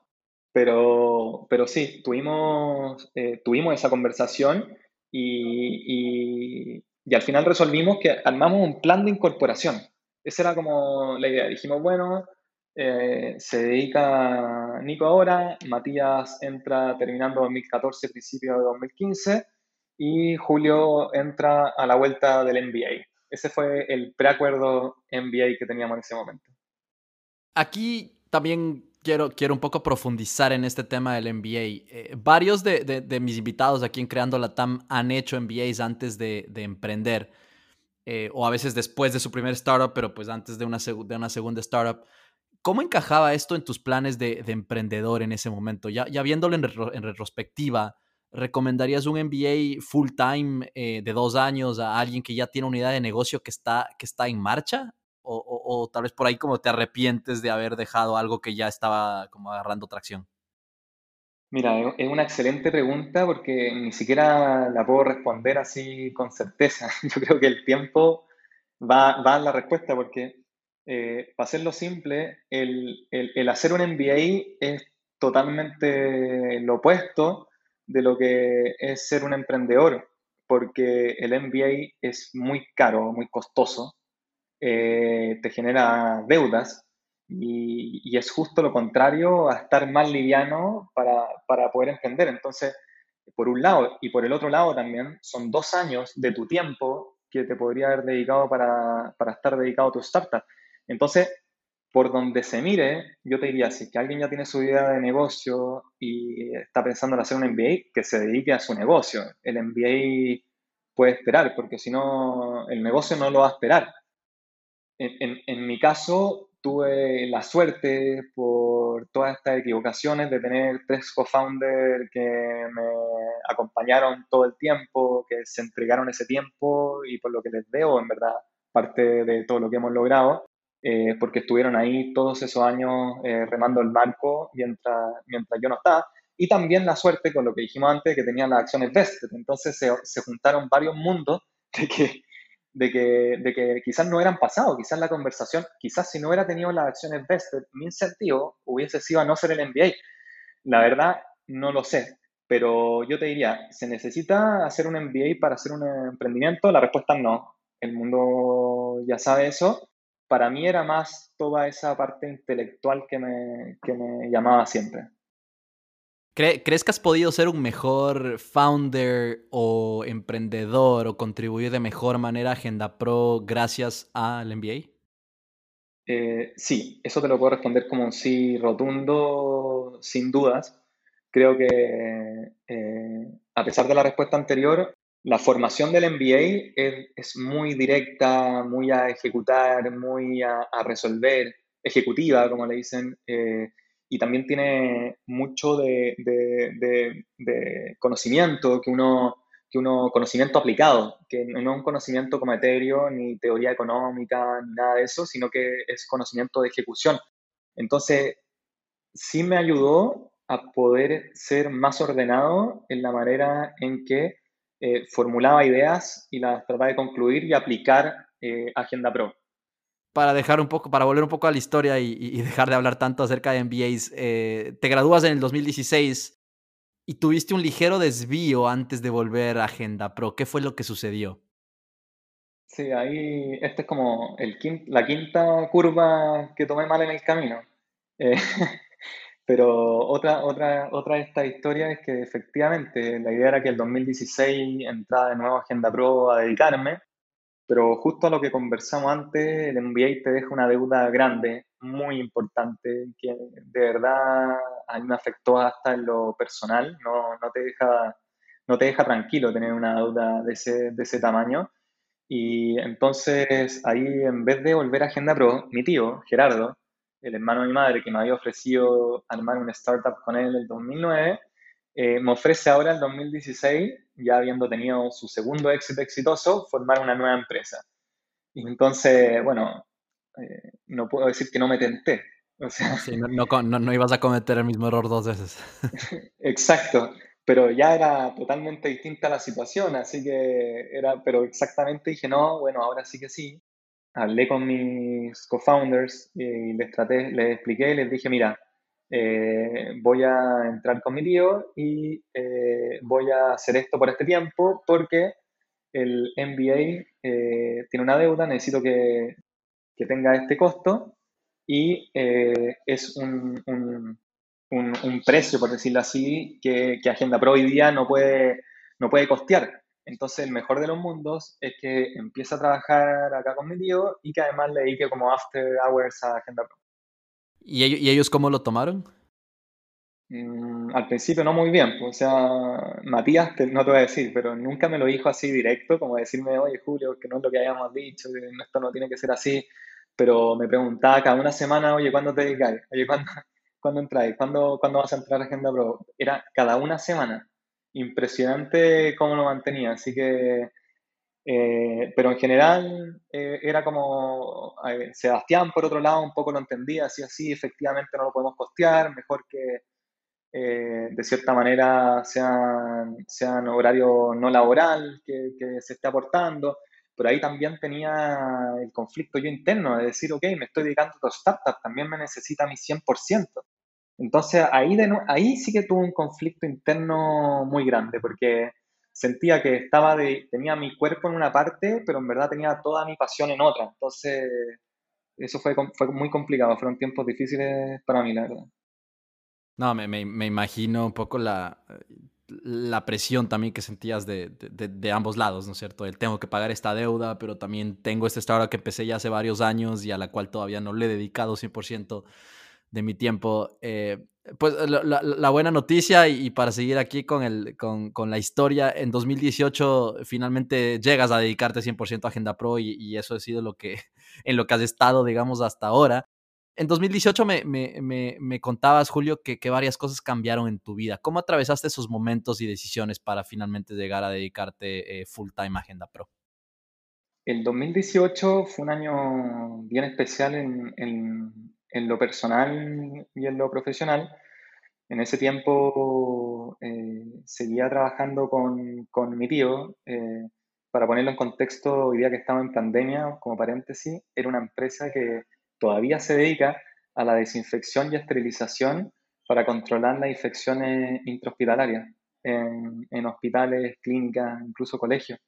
Pero, pero sí, tuvimos, eh, tuvimos esa conversación y, y, y al final resolvimos que armamos un plan de incorporación. Esa era como la idea. Dijimos, bueno, eh, se dedica Nico ahora, Matías entra terminando 2014, principio de 2015, y Julio entra a la vuelta del NBA. Ese fue el preacuerdo NBA que teníamos en ese momento. Aquí también quiero, quiero un poco profundizar en este tema del MBA. Eh, varios de, mis invitados aquí en Creando la TAM han hecho MBAs antes de, emprender, eh, o a veces después de su primer startup, pero pues antes de una, de una segunda startup. ¿Cómo encajaba esto en tus planes de, emprendedor en ese momento? Ya, viéndolo en, retrospectiva, ¿recomendarías un MBA full time eh, de dos años a alguien que ya tiene una idea de negocio que está, que está en marcha? O, tal vez por ahí como te arrepientes de haber dejado algo que ya estaba como agarrando tracción? Mira, es una excelente pregunta porque ni siquiera la puedo responder así con certeza. Yo creo que el tiempo va, va a la respuesta porque eh, para hacerlo simple, el, hacer un MBA es totalmente lo opuesto de lo que es ser un emprendedor, porque el MBA es muy caro, muy costoso, eh, te genera deudas y, es justo lo contrario a estar más liviano para, poder emprender. Entonces, por un lado y por el otro lado también, son dos años de tu tiempo que te podría haber dedicado para, para estar dedicado a tu startup. Entonces, por donde se mire, yo te diría, si que alguien ya tiene su idea de negocio y está pensando en hacer un MBA, que se dedique a su negocio. El MBA puede esperar, porque si no, el negocio no lo va a esperar. En, mi caso, tuve la suerte por todas estas equivocaciones de tener tres co-founders que me acompañaron todo el tiempo, que se entregaron ese tiempo y por lo que les veo, en verdad, parte de todo lo que hemos logrado, eh, porque estuvieron ahí todos esos años eh, remando el barco mientras, mientras yo no estaba. Y también la suerte, con lo que dijimos antes, que tenían las acciones vested. Entonces se, se juntaron varios mundos de que, de, que, de que quizás no eran pasados, quizás la conversación, quizás si no hubiera tenido las acciones vested, mi incentivo hubiese sido a no ser el MBA. La verdad, no lo sé. Pero yo te diría, ¿se necesita hacer un MBA para hacer un emprendimiento? La respuesta es no. El mundo ya sabe eso para mí era más toda esa parte intelectual que me, me llamaba siempre. ¿Crees que has podido ser un mejor founder o emprendedor o contribuir de mejor manera a Agenda Pro gracias al MBA? Eh, sí, eso te lo puedo responder como un sí rotundo, sin dudas. Creo que eh, a pesar de la respuesta anterior, la formación del MBA es, muy directa, muy a ejecutar, muy a, resolver, ejecutiva, como le dicen, eh, y también tiene mucho de, conocimiento que uno, que uno conocimiento aplicado, que no es un conocimiento como etéreo, ni teoría económica, ni nada de eso, sino que es conocimiento de ejecución. Entonces, sí me ayudó a poder ser más ordenado en la manera en que eh, formulaba ideas y las trataba de concluir y aplicar eh, Agenda Pro. Para dejar un poco, para volver un poco a la historia y, dejar de hablar tanto acerca de MBAs, eh, te gradúas en el 2016 y tuviste un ligero desvío antes de volver a Agenda Pro. ¿Qué fue lo que sucedió? Sí, ahí, esta es como el la quinta curva que tomé mal en el camino. Pero otra, otra, otra de estas historias es que efectivamente la idea era que el 2016 entraba de nuevo a Agenda Pro a dedicarme, pero justo a lo que conversamos antes, el MBA te deja una deuda grande, muy importante, que de verdad a mí me afectó hasta en lo personal, no, no, te, deja, no te deja tranquilo tener una deuda de ese, de ese tamaño. Y entonces ahí, en vez de volver a Agenda Pro, mi tío, Gerardo, el hermano de mi madre, que me había ofrecido armar una startup con él en el 2009, eh, me ofrece ahora, en 2016, ya habiendo tenido su segundo éxito exitoso, formar una nueva empresa. Y entonces, bueno, eh, no puedo decir que no me tenté. O sea, no, no, no, ibas a cometer el mismo error dos veces. Exacto, pero ya era totalmente distinta la situación, así que era, pero exactamente dije, no, bueno, ahora sí que sí hablé con mis co-founders y les, traté, les expliqué, les dije, mira, eh, voy a entrar con mi tío y eh, voy a hacer esto por este tiempo porque el MBA eh, tiene una deuda, necesito que, que tenga este costo y es un, un, un, precio, por decirlo así, que, que Agenda Pro hoy día no puede, no puede costear. Entonces, el mejor de los mundos es que empiece a trabajar acá con mi tío y que además le dedique como after hours a Agenda Pro. ¿Y ellos, cómo lo tomaron? Mm, al principio no muy bien, pues, o sea, Matías, no te voy a decir, pero nunca me lo dijo así directo, como decirme, oye Julio, que no es lo que habíamos dicho, que esto no tiene que ser así, pero me preguntaba cada una semana, oye, ¿cuándo te dedicáis? Oye, ¿cuándo, ¿cuándo entráis? ¿Cuándo, ¿Cuándo vas a entrar a Agenda Pro? Era cada una semana impresionante cómo lo mantenía. Así que, eh, pero en general eh, era como, Sebastián por otro lado un poco lo entendía, así así, efectivamente no lo podemos costear, mejor que eh, de cierta manera sean, sean horario no laboral que, que, se esté aportando. Pero ahí también tenía el conflicto yo interno de decir, ok, me estoy dedicando a otro startup, también me necesita mi 100%. Entonces ahí, de, ahí sí que tuvo un conflicto interno muy grande, porque sentía que estaba de, tenía mi cuerpo en una parte, pero en verdad tenía toda mi pasión en otra. Entonces eso fue, fue muy complicado, fueron tiempos difíciles para mí, la verdad. No, me, me, me imagino un poco la, la presión también que sentías de, de, de, ambos lados, ¿no es cierto? El tengo que pagar esta deuda, pero también tengo esta startup que empecé ya hace varios años y a la cual todavía no le he dedicado 100% de mi tiempo. Eh, pues la, buena noticia y, para seguir aquí con, el, con, con, la historia, en 2018 finalmente llegas a dedicarte 100% a Agenda Pro y, eso ha sido lo que, en lo que has estado, digamos, hasta ahora. En 2018 me, me, me, me contabas, Julio, que, que, varias cosas cambiaron en tu vida. ¿Cómo atravesaste esos momentos y decisiones para finalmente llegar a dedicarte eh, full time a Agenda Pro? El 2018 fue un año bien especial en, en en lo personal y en lo profesional. En ese tiempo eh, seguía trabajando con, con mi tío. Eh, para ponerlo en contexto, hoy día que estamos en pandemia, como paréntesis, era una empresa que todavía se dedica a la desinfección y esterilización para controlar las infecciones intrahospitalarias en, en hospitales, clínicas, incluso colegios.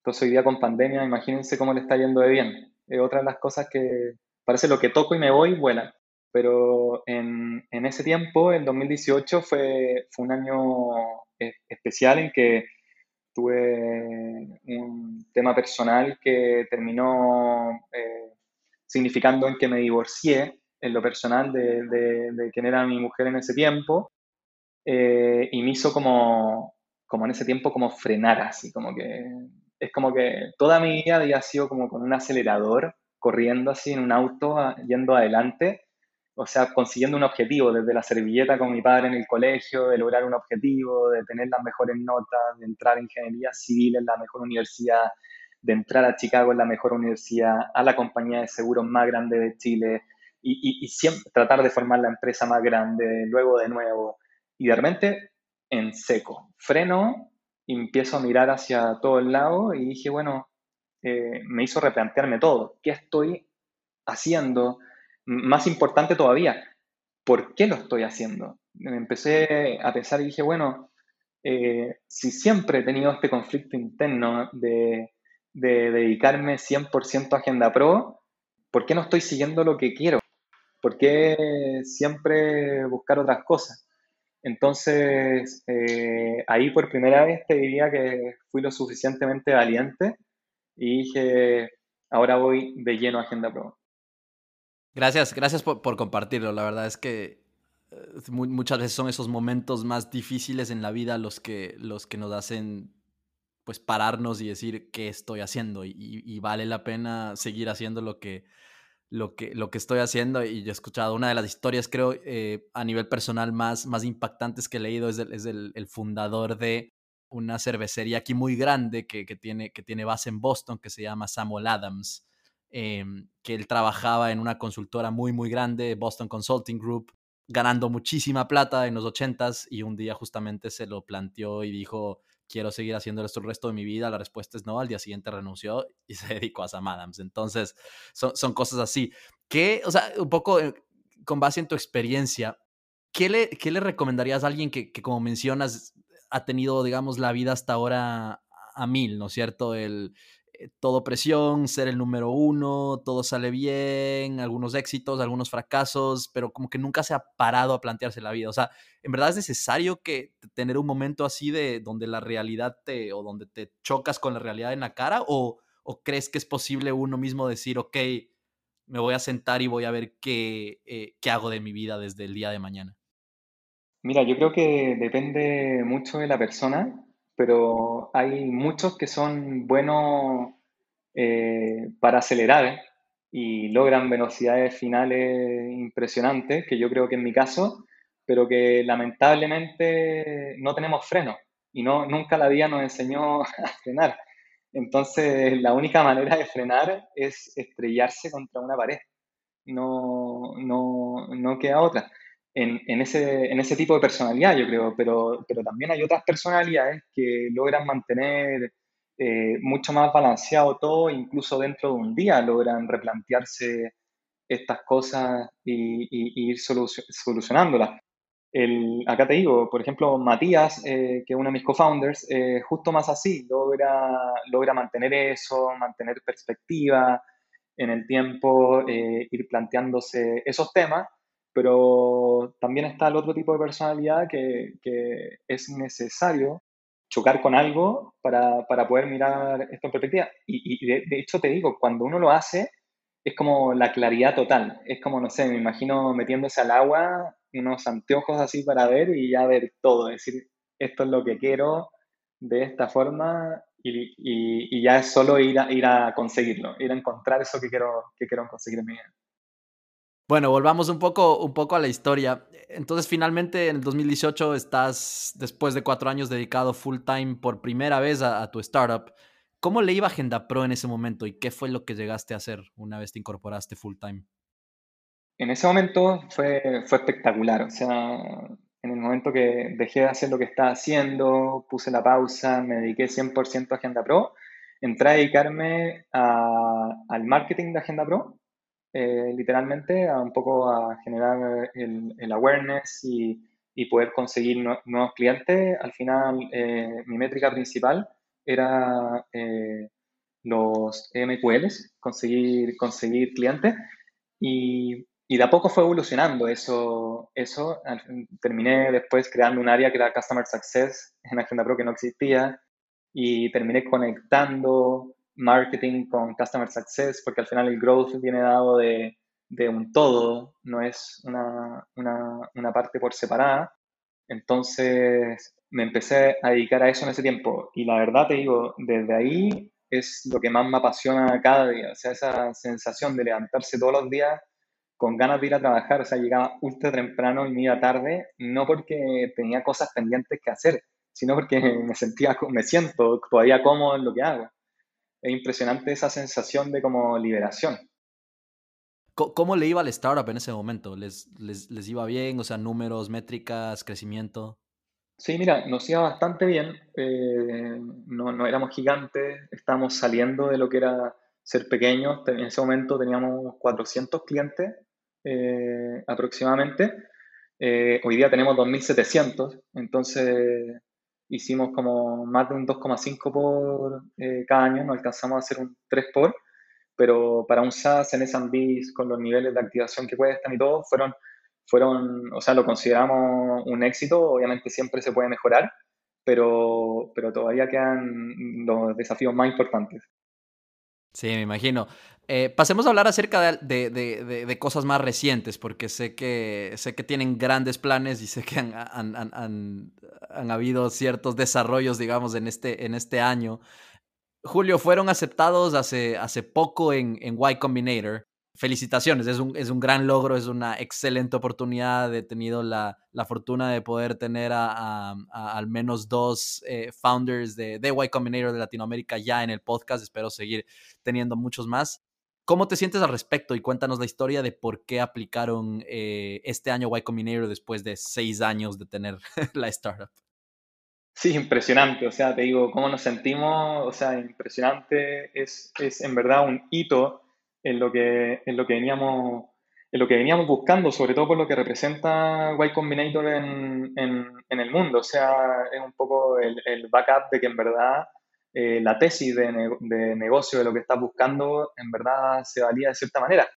Entonces hoy día con pandemia, imagínense cómo le está yendo de bien. Es otra de las cosas que, parece lo que toco y me voy, vuela. Pero en, en ese tiempo, el 2018, fue, fue un año eh, especial en que tuve un tema personal que terminó eh, significando en que me divorcié en lo personal de, de, quien era mi mujer en ese tiempo eh, y me hizo como, como en ese tiempo como frenar así, como que es como que toda mi vida había sido como con un acelerador corriendo así en un auto, yendo adelante. o sea, consiguiendo un objetivo, desde la servilleta con mi padre en el colegio, de lograr un objetivo, de tener las mejores notas, de entrar en ingeniería civil en la mejor universidad, de entrar a Chicago en la mejor universidad, a la compañía de seguros más grande de Chile, y, siempre tratar de formar la empresa más grande, luego de nuevo, y de repente en seco, freno, empiezo a mirar hacia todo el lado y dije, bueno, eh, me hizo replantearme todo, ¿qué estoy haciendo? más importante todavía, ¿por qué lo estoy haciendo? Me empecé a pensar y dije, bueno, eh, si siempre he tenido este conflicto interno de, dedicarme 100% a Agenda Pro, ¿por qué no estoy siguiendo lo que quiero? ¿Por qué siempre buscar otras cosas? Entonces, eh, ahí por primera vez te diría que fui lo suficientemente valiente y dije, ahora voy de lleno a Agenda Pro. Gracias, gracias por, compartirlo. La verdad es que eh, muchas veces son esos momentos más difíciles en la vida los que, los que nos hacen pues pararnos y decir qué estoy haciendo y, vale la pena seguir haciendo lo que, lo que, lo que estoy haciendo y he escuchado una de las historias creo eh, a nivel personal más, más impactantes que he leído es, es el, fundador de una cervecería aquí muy grande que, que, tiene, que tiene base en Boston que se llama Samuel Adams Em, que él trabajaba en una consultora muy, muy grande, Boston Consulting Group, ganando muchísima plata en los ochentas y un día justamente se lo planteó y dijo, quiero seguir haciendo esto el resto de mi vida. La respuesta es no, al día siguiente renunció y se dedicó a Sam Adams. Entonces, son, son cosas así. Que, o sea, un poco eh, con base en tu experiencia, ¿qué le, qué le recomendarías a alguien que, que, como mencionas, ha tenido, digamos, la vida hasta ahora a mil, ¿no es cierto? El, eh, todo presión, ser el número uno, todo sale bien, algunos éxitos, algunos fracasos, pero como que nunca se ha parado a plantearse la vida. O sea, ¿en verdad es necesario que tener un momento así de donde la realidad te, o donde te chocas con la realidad en la cara? ¿O, crees que es posible uno mismo decir, ok, me voy a sentar y voy a ver qué, eh, qué hago de mi vida desde el día de mañana? Mira, yo creo que depende mucho de la persona pero hay muchos que son buenos eh, para acelerar y logran velocidades finales impresionantes, que yo creo que en mi caso, pero que lamentablemente no tenemos freno y no, nunca la vida nos enseñó a frenar. Entonces, la única manera de frenar es estrellarse contra una pared. No, no, no queda otra en, ese, tipo de personalidad, yo creo, pero, también hay otras personalidades que logran mantener eh, mucho más balanceado todo, incluso dentro de un día logran replantearse estas cosas y, ir solucionándolas. El, acá te digo, por ejemplo, Matías, eh, que es uno de mis co-founders, eh, justo más así, logra, logra mantener eso, mantener perspectiva en el tiempo, ir planteándose esos temas pero también está el otro tipo de personalidad que, que es necesario chocar con algo para, para, poder mirar esto en perspectiva. Y, y de, hecho te digo, cuando uno lo hace, es como la claridad total. Es como, no sé, me imagino metiéndose al agua, unos anteojos así para ver y ya ver todo. Es decir, esto es lo que quiero de esta forma y, y, ya es solo ir a, ir a conseguirlo, ir a encontrar eso que quiero, que quiero conseguir en mi vida. Bueno, volvamos un poco, un poco a la historia. Entonces, finalmente, en el 2018 estás, después de cuatro años, dedicado full time por primera vez a, tu startup. ¿Cómo le iba Agenda Pro en ese momento y qué fue lo que llegaste a hacer una vez te incorporaste full time? En ese momento fue, fue espectacular. O sea, en el momento que dejé de hacer lo que estaba haciendo, puse la pausa, me dediqué 100% a Agenda Pro, entré a dedicarme al marketing de Agenda Pro eh, literalmente a un poco a generar el, el awareness y, y, poder conseguir nuevos clientes. Al final, eh, mi métrica principal era eh, los MQLs, conseguir, conseguir clientes. Y, y, de a poco fue evolucionando eso. eso. Terminé después creando un área que era Customer Success en Agenda Pro que no existía. Y terminé conectando marketing con customer success, porque al final el growth viene dado de, de un todo, no es una, una, una, parte por separada. Entonces me empecé a dedicar a eso en ese tiempo y la verdad te digo, desde ahí es lo que más me apasiona cada día, o sea, esa sensación de levantarse todos los días con ganas de ir a trabajar, o sea, llegaba ultra temprano y me iba tarde, no porque tenía cosas pendientes que hacer, sino porque me sentía, me siento todavía cómodo en lo que hago. Es impresionante esa sensación de como liberación. ¿Cómo le iba al startup en ese momento? ¿Les, les, les iba bien? O sea, números, métricas, crecimiento. Sí, mira, nos iba bastante bien. Eh, no, no, éramos gigantes, estábamos saliendo de lo que era ser pequeños. En ese momento teníamos 400 clientes eh, aproximadamente. Eh, hoy día tenemos 2.700, entonces hicimos como más de un 2,5 por eh, cada año, no alcanzamos a hacer un 3 por, pero para un SaaS en SMBs con los niveles de activación que cuestan y todo, fueron, fueron, o sea, lo consideramos un éxito, obviamente siempre se puede mejorar, pero, pero todavía quedan los desafíos más importantes. Sí, me imagino. Eh, pasemos a hablar acerca de, cosas más recientes, porque sé que, sé que tienen grandes planes y sé que han, habido ciertos desarrollos, digamos, en este, en este año. Julio, fueron aceptados hace, hace poco en, en Y Combinator felicitaciones, es un, es un gran logro, es una excelente oportunidad. He tenido la, la fortuna de poder tener a, al menos dos eh, founders de, de Y Combinator de Latinoamérica ya en el podcast. Espero seguir teniendo muchos más. ¿Cómo te sientes al respecto? Y cuéntanos la historia de por qué aplicaron eh, este año Y Combinator después de seis años de tener la startup. Sí, impresionante. O sea, te digo, cómo nos sentimos. O sea, impresionante. Es, es en verdad un hito en lo que, en lo que veníamos en lo que veníamos buscando, sobre todo por lo que representa Y Combinator en, en, el mundo. O sea, es un poco el, el backup de que en verdad eh, la tesis de, de, negocio de lo que estás buscando en verdad se valía de cierta manera.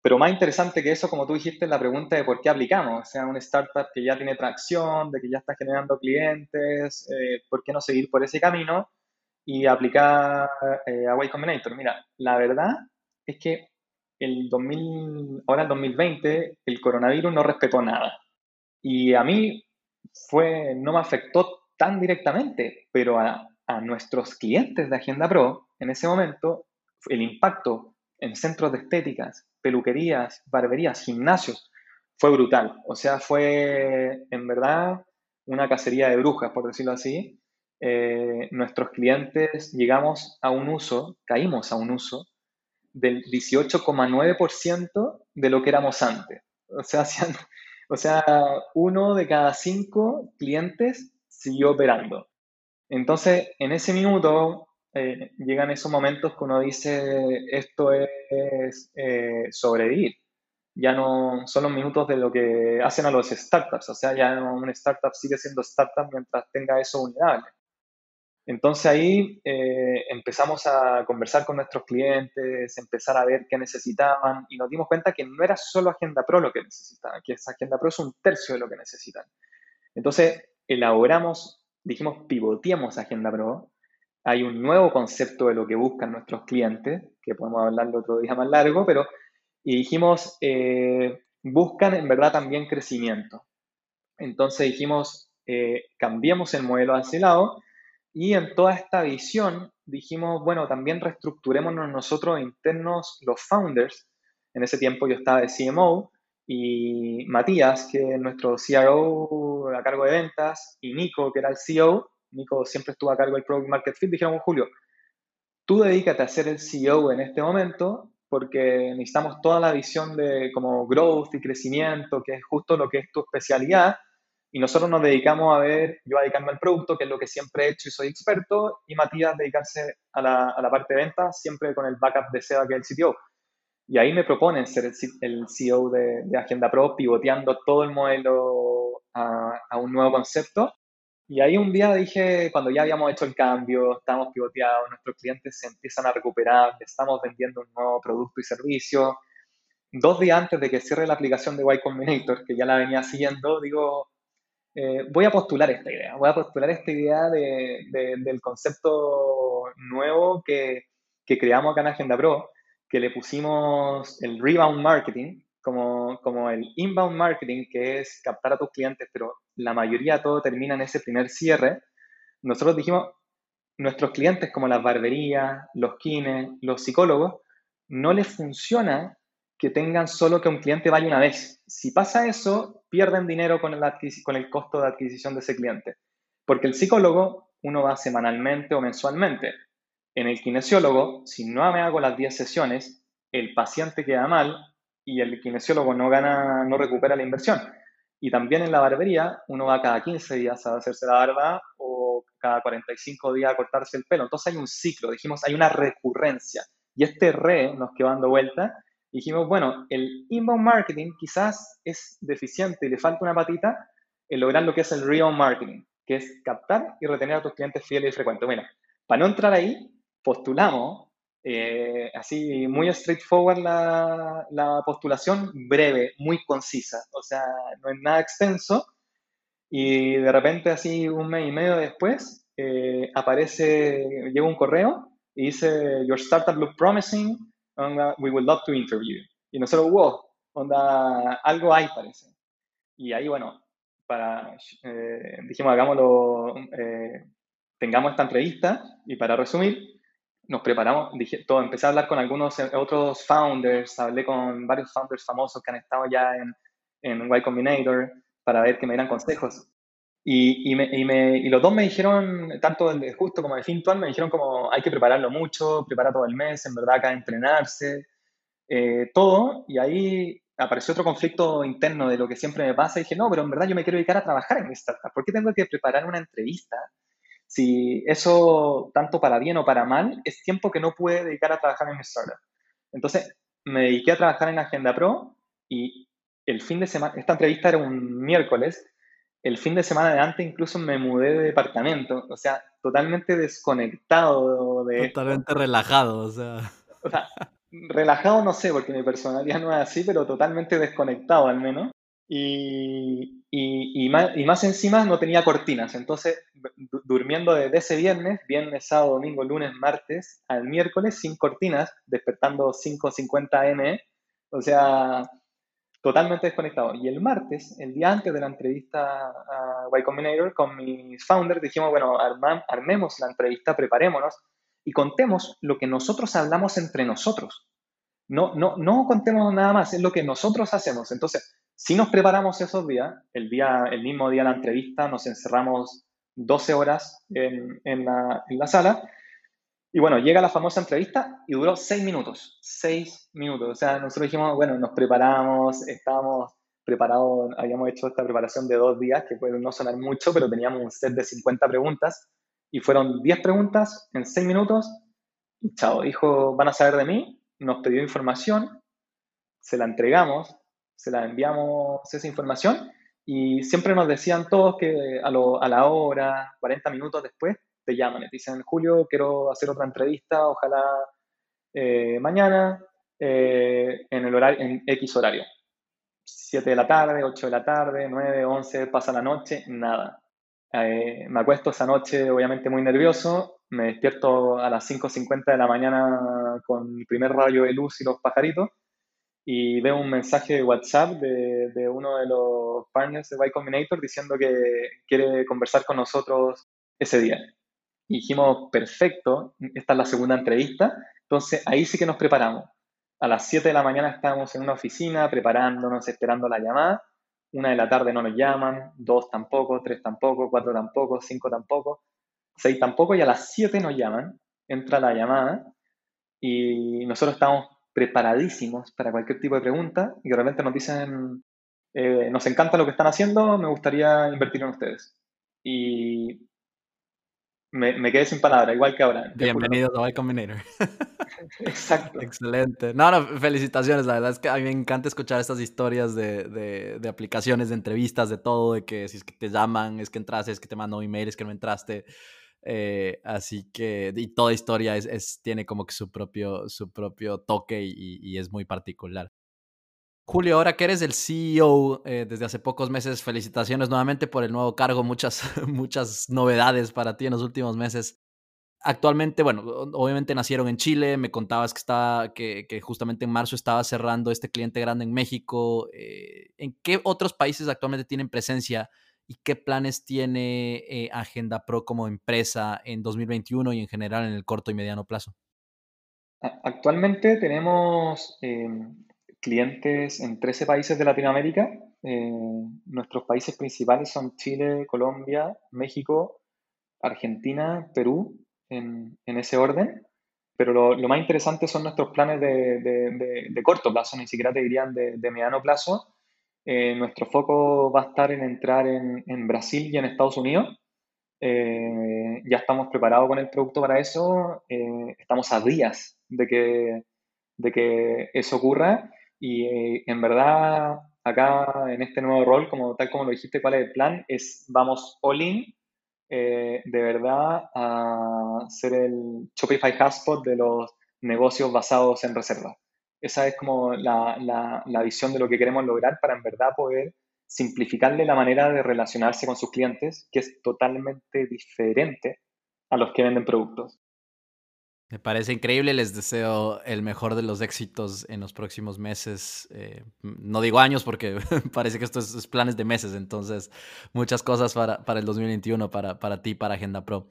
Pero más interesante que eso, como tú dijiste, es la pregunta de por qué aplicamos. O sea, una startup que ya tiene tracción, de que ya está generando clientes, eh, ¿por qué no seguir por ese camino y aplicar eh, a Y Combinator? Mira, la verdad es que el 2000, ahora el 2020 el coronavirus no respetó nada. Y a mí fue, no me afectó tan directamente, pero a, a nuestros clientes de Agenda Pro, en ese momento, el impacto en centros de estéticas, peluquerías, barberías, gimnasios, fue brutal. O sea, fue en verdad una cacería de brujas, por decirlo así. Eh, nuestros clientes llegamos a un uso, caímos a un uso del 18,9% de lo que éramos antes. O sea, o sea, uno de cada cinco clientes siguió operando. Entonces, en ese minuto eh, llegan esos momentos que uno dice, esto es eh, sobrevivir. Ya no son los minutos de lo que hacen a los startups. O sea, ya un startup sigue siendo startup mientras tenga eso vulnerable. Entonces ahí eh, empezamos a conversar con nuestros clientes, empezar a ver qué necesitaban y nos dimos cuenta que no era solo Agenda Pro lo que necesitaban, que esa Agenda Pro es un tercio de lo que necesitan. Entonces elaboramos, dijimos, pivoteamos Agenda Pro. Hay un nuevo concepto de lo que buscan nuestros clientes, que podemos hablarlo otro día más largo, pero y dijimos, eh, buscan en verdad también crecimiento. Entonces dijimos, eh, cambiemos el modelo a ese lado y en toda esta visión dijimos, bueno, también reestructurémonos nosotros internos, los founders. En ese tiempo yo estaba de CMO y Matías, que es nuestro CRO a cargo de ventas, y Nico, que era el CEO, Nico siempre estuvo a cargo del Product Market Fit, dijeron, Julio, tú dedícate a ser el CEO en este momento porque necesitamos toda la visión de como growth y crecimiento, que es justo lo que es tu especialidad, y nosotros nos dedicamos a ver, yo a dedicarme al producto, que es lo que siempre he hecho y soy experto, y Matías dedicarse a la, a la parte de venta, siempre con el backup de SEA que es el CTO. Y ahí me proponen ser el, el CEO de, de, Agenda Pro, pivoteando todo el modelo a, a, un nuevo concepto. Y ahí un día dije, cuando ya habíamos hecho el cambio, estamos pivoteados, nuestros clientes se empiezan a recuperar, estamos vendiendo un nuevo producto y servicio. Dos días antes de que cierre la aplicación de Y Combinator, que ya la venía siguiendo, digo, eh, voy a postular esta idea, voy a postular esta idea de, del concepto nuevo que, que, creamos acá en Agenda Pro, que le pusimos el rebound marketing, como, como el inbound marketing, que es captar a tus clientes, pero la mayoría todo termina en ese primer cierre. Nosotros dijimos, nuestros clientes como las barberías, los kines, los psicólogos, no les funciona que tengan solo que un cliente vaya una vez. Si pasa eso, pierden dinero con el, costo de adquisición de ese cliente. Porque el psicólogo, uno va semanalmente o mensualmente. En el kinesiólogo, si no me hago las 10 sesiones, el paciente queda mal y el kinesiólogo no gana, no recupera la inversión. Y también en la barbería, uno va cada 15 días a hacerse la barba o cada 45 días a cortarse el pelo. Entonces hay un ciclo, dijimos, hay una recurrencia. Y este re nos quedó dando vuelta dijimos, bueno, el inbound marketing quizás es deficiente y le falta una patita en lograr lo que es el real marketing, que es captar y retener a tus clientes fieles y frecuentes. Bueno, para no entrar ahí, postulamos, eh, así muy straightforward la, la postulación, breve, muy concisa, o sea, no es nada extenso. Y de repente, así un mes y medio después, eh, aparece, llega un correo y dice, Your startup look promising, we would love to interview. Y nosotros, wow, onda, algo hay parece. Y ahí, bueno, para, eh, dijimos, hagámoslo, eh, tengamos esta entrevista y para resumir, nos preparamos, dije, todo, empecé a hablar con algunos eh, otros founders, hablé con varios founders famosos que han estado ya en, en Y Combinator para ver que me dieran consejos. Y, y, me, y, me, y, los dos me dijeron, tanto el de Justo como el de Fintual, me dijeron como hay que prepararlo mucho, prepara todo el mes, en verdad acá entrenarse, eh, todo. Y ahí apareció otro conflicto interno de lo que siempre me pasa. Y dije, no, pero en verdad yo me quiero dedicar a trabajar en mi startup. ¿Por qué tengo que preparar una entrevista? Si eso, tanto para bien o para mal, es tiempo que no pude dedicar a trabajar en mi startup. Entonces, me dediqué a trabajar en Agenda Pro y el fin de semana, esta entrevista era un miércoles, el fin de semana de antes incluso me mudé de departamento, o sea, totalmente desconectado de... Totalmente relajado, o sea... O sea, relajado no sé, porque mi personalidad no es así, pero totalmente desconectado al menos. Y, y, y, más, y más, encima no tenía cortinas, entonces durmiendo desde ese viernes, viernes, sábado, domingo, lunes, martes, al miércoles sin cortinas, despertando 5.50 m, o sea, totalmente desconectado. Y el martes, el día antes de la entrevista a Y Combinator, con mis founders dijimos, bueno, armemos la entrevista, preparémonos y contemos lo que nosotros hablamos entre nosotros. No, no, no contemos nada más, es lo que nosotros hacemos. Entonces, si nos preparamos esos días, el, día, el mismo día la entrevista, nos encerramos 12 horas en, en, la, en la sala y bueno, llega la famosa entrevista y duró seis minutos, seis minutos. O sea, nosotros dijimos, bueno, nos preparamos, estábamos preparados, habíamos hecho esta preparación de dos días, que puede no sonar mucho, pero teníamos un set de 50 preguntas y fueron 10 preguntas en seis minutos. Y chao, dijo, van a saber de mí, nos pidió información, se la entregamos, se la enviamos esa información y siempre nos decían todos que a, lo, a la hora, 40 minutos después, te llaman y te dicen, Julio, quiero hacer otra entrevista, ojalá eh, mañana, eh, en, el horario, en X horario. 7 de la tarde, 8 de la tarde, 9, 11, pasa la noche, nada. Eh, me acuesto esa noche obviamente muy nervioso, me despierto a las 5.50 de la mañana con mi primer rayo de luz y los pajaritos y veo un mensaje de WhatsApp de, de uno de los partners de Y Combinator diciendo que quiere conversar con nosotros ese día. Dijimos, perfecto, esta es la segunda entrevista. Entonces ahí sí que nos preparamos. A las 7 de la mañana estábamos en una oficina preparándonos, esperando la llamada. Una de la tarde no nos llaman, dos tampoco, tres tampoco, cuatro tampoco, cinco tampoco, seis tampoco, y a las 7 nos llaman, entra la llamada y nosotros estamos preparadísimos para cualquier tipo de pregunta y de repente nos dicen, eh, nos encanta lo que están haciendo, me gustaría invertir en ustedes. Y me, quedé sin palabras, igual que ahora. Bienvenidos a Y Combinator. Exacto. Excelente. No, no, felicitaciones. La verdad es que a mí me encanta escuchar estas historias de, de, aplicaciones, de entrevistas, de todo, de que si es que te llaman, es que entraste, es que te mandan un email, es que no entraste. Eh, así que, y toda historia es, es, tiene como que su propio, su propio toque y, y es muy particular. Julio, ahora que eres el CEO eh, desde hace pocos meses, felicitaciones nuevamente por el nuevo cargo, muchas, muchas novedades para ti en los últimos meses. Actualmente, bueno, obviamente nacieron en Chile, me contabas que, estaba, que, que justamente en marzo estaba cerrando este cliente grande en México. Eh, ¿En qué otros países actualmente tienen presencia y qué planes tiene eh, Agenda Pro como empresa en 2021 y en general en el corto y mediano plazo? Actualmente tenemos em, clientes en 13 países de Latinoamérica. Eh, nuestros países principales son Chile, Colombia, México, Argentina, Perú, en, ese orden. Pero lo, más interesante son nuestros planes de, corto plazo, ni siquiera te dirían de, mediano plazo. Eh, nuestro foco va a estar en entrar en, Brasil y en Estados Unidos. Eh, ya estamos preparados con el producto para eso. estamos a días de que, de que eso ocurra y eh, en verdad, acá en este nuevo rol, como tal como lo dijiste, ¿cuál es el plan? Es vamos all in, eh, de verdad, a ser el Shopify Hotspot de los negocios basados en reserva. Esa es como la, la, la visión de lo que queremos lograr para en verdad poder simplificarle la manera de relacionarse con sus clientes, que es totalmente diferente a los que venden productos. Me parece increíble, les deseo el mejor de los éxitos en los próximos meses. Eh, no digo años porque parece que esto es, planes de meses, entonces muchas cosas para, para el 2021, para, para ti, para Agenda Pro.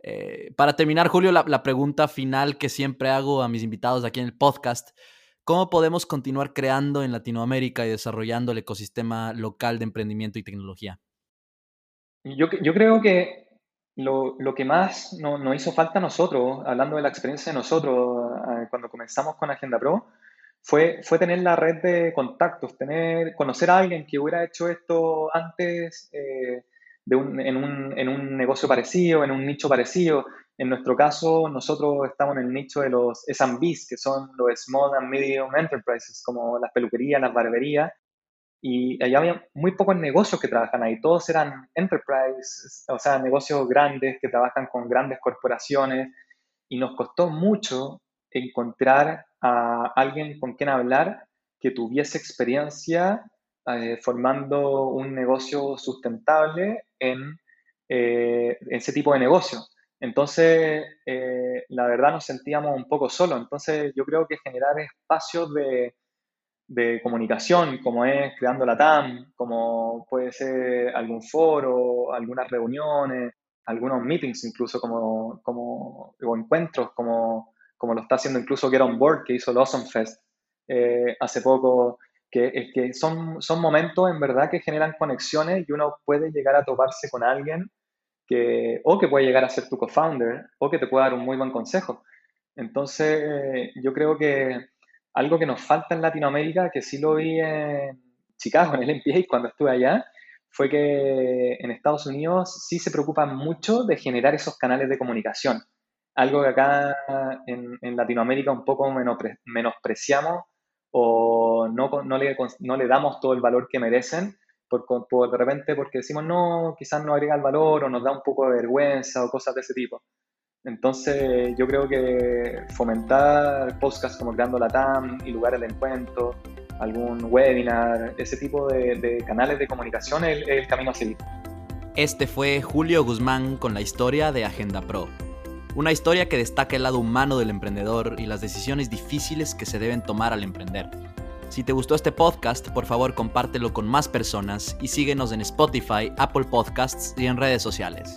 Eh, para terminar, Julio, la, la, pregunta final que siempre hago a mis invitados aquí en el podcast, ¿cómo podemos continuar creando en Latinoamérica y desarrollando el ecosistema local de emprendimiento y tecnología? Yo, yo creo que lo, lo, que más nos no hizo falta a nosotros, hablando de la experiencia de nosotros cuando comenzamos con Agenda Pro, fue, fue tener la red de contactos, tener, conocer a alguien que hubiera hecho esto antes eh, de un, en, un, en, un, negocio parecido, en un nicho parecido. En nuestro caso, nosotros estamos en el nicho de los SMBs, que son los Small and Medium Enterprises, como las peluquerías, las barberías, y allá había muy pocos negocios que trabajan ahí, todos eran enterprise, o sea, negocios grandes que trabajan con grandes corporaciones y nos costó mucho encontrar a alguien con quien hablar que tuviese experiencia eh, formando un negocio sustentable en eh, ese tipo de negocio. Entonces, eh, la verdad nos sentíamos un poco solos. Entonces, yo creo que generar espacios de, de comunicación, como es creando la TAM, como puede ser algún foro, algunas reuniones, algunos meetings incluso como, como o encuentros, como, como lo está haciendo incluso Get On Board, que hizo el Awesome Fest eh, hace poco, que, es que son, son momentos en verdad que generan conexiones y uno puede llegar a toparse con alguien que o que puede llegar a ser tu co-founder o que te pueda dar un muy buen consejo. Entonces, yo creo que algo que nos falta en Latinoamérica, que sí lo vi en Chicago, en el MPA, cuando estuve allá, fue que en Estados Unidos sí se preocupan mucho de generar esos canales de comunicación. Algo que acá en, Latinoamérica un poco menospreciamos o no, le damos todo el valor que merecen, por, por, de repente porque decimos, no, quizás no agrega el valor o nos da un poco de vergüenza o cosas de ese tipo. Entonces, yo creo que fomentar podcasts como Creando la TAM y lugares de encuentro, algún webinar, ese tipo de, canales de comunicación es el, camino a seguir. Este fue Julio Guzmán con la historia de Agenda Pro. Una historia que destaca el lado humano del emprendedor y las decisiones difíciles que se deben tomar al emprender. Si te gustó este podcast, por favor compártelo con más personas y síguenos en Spotify, Apple Podcasts y en redes sociales.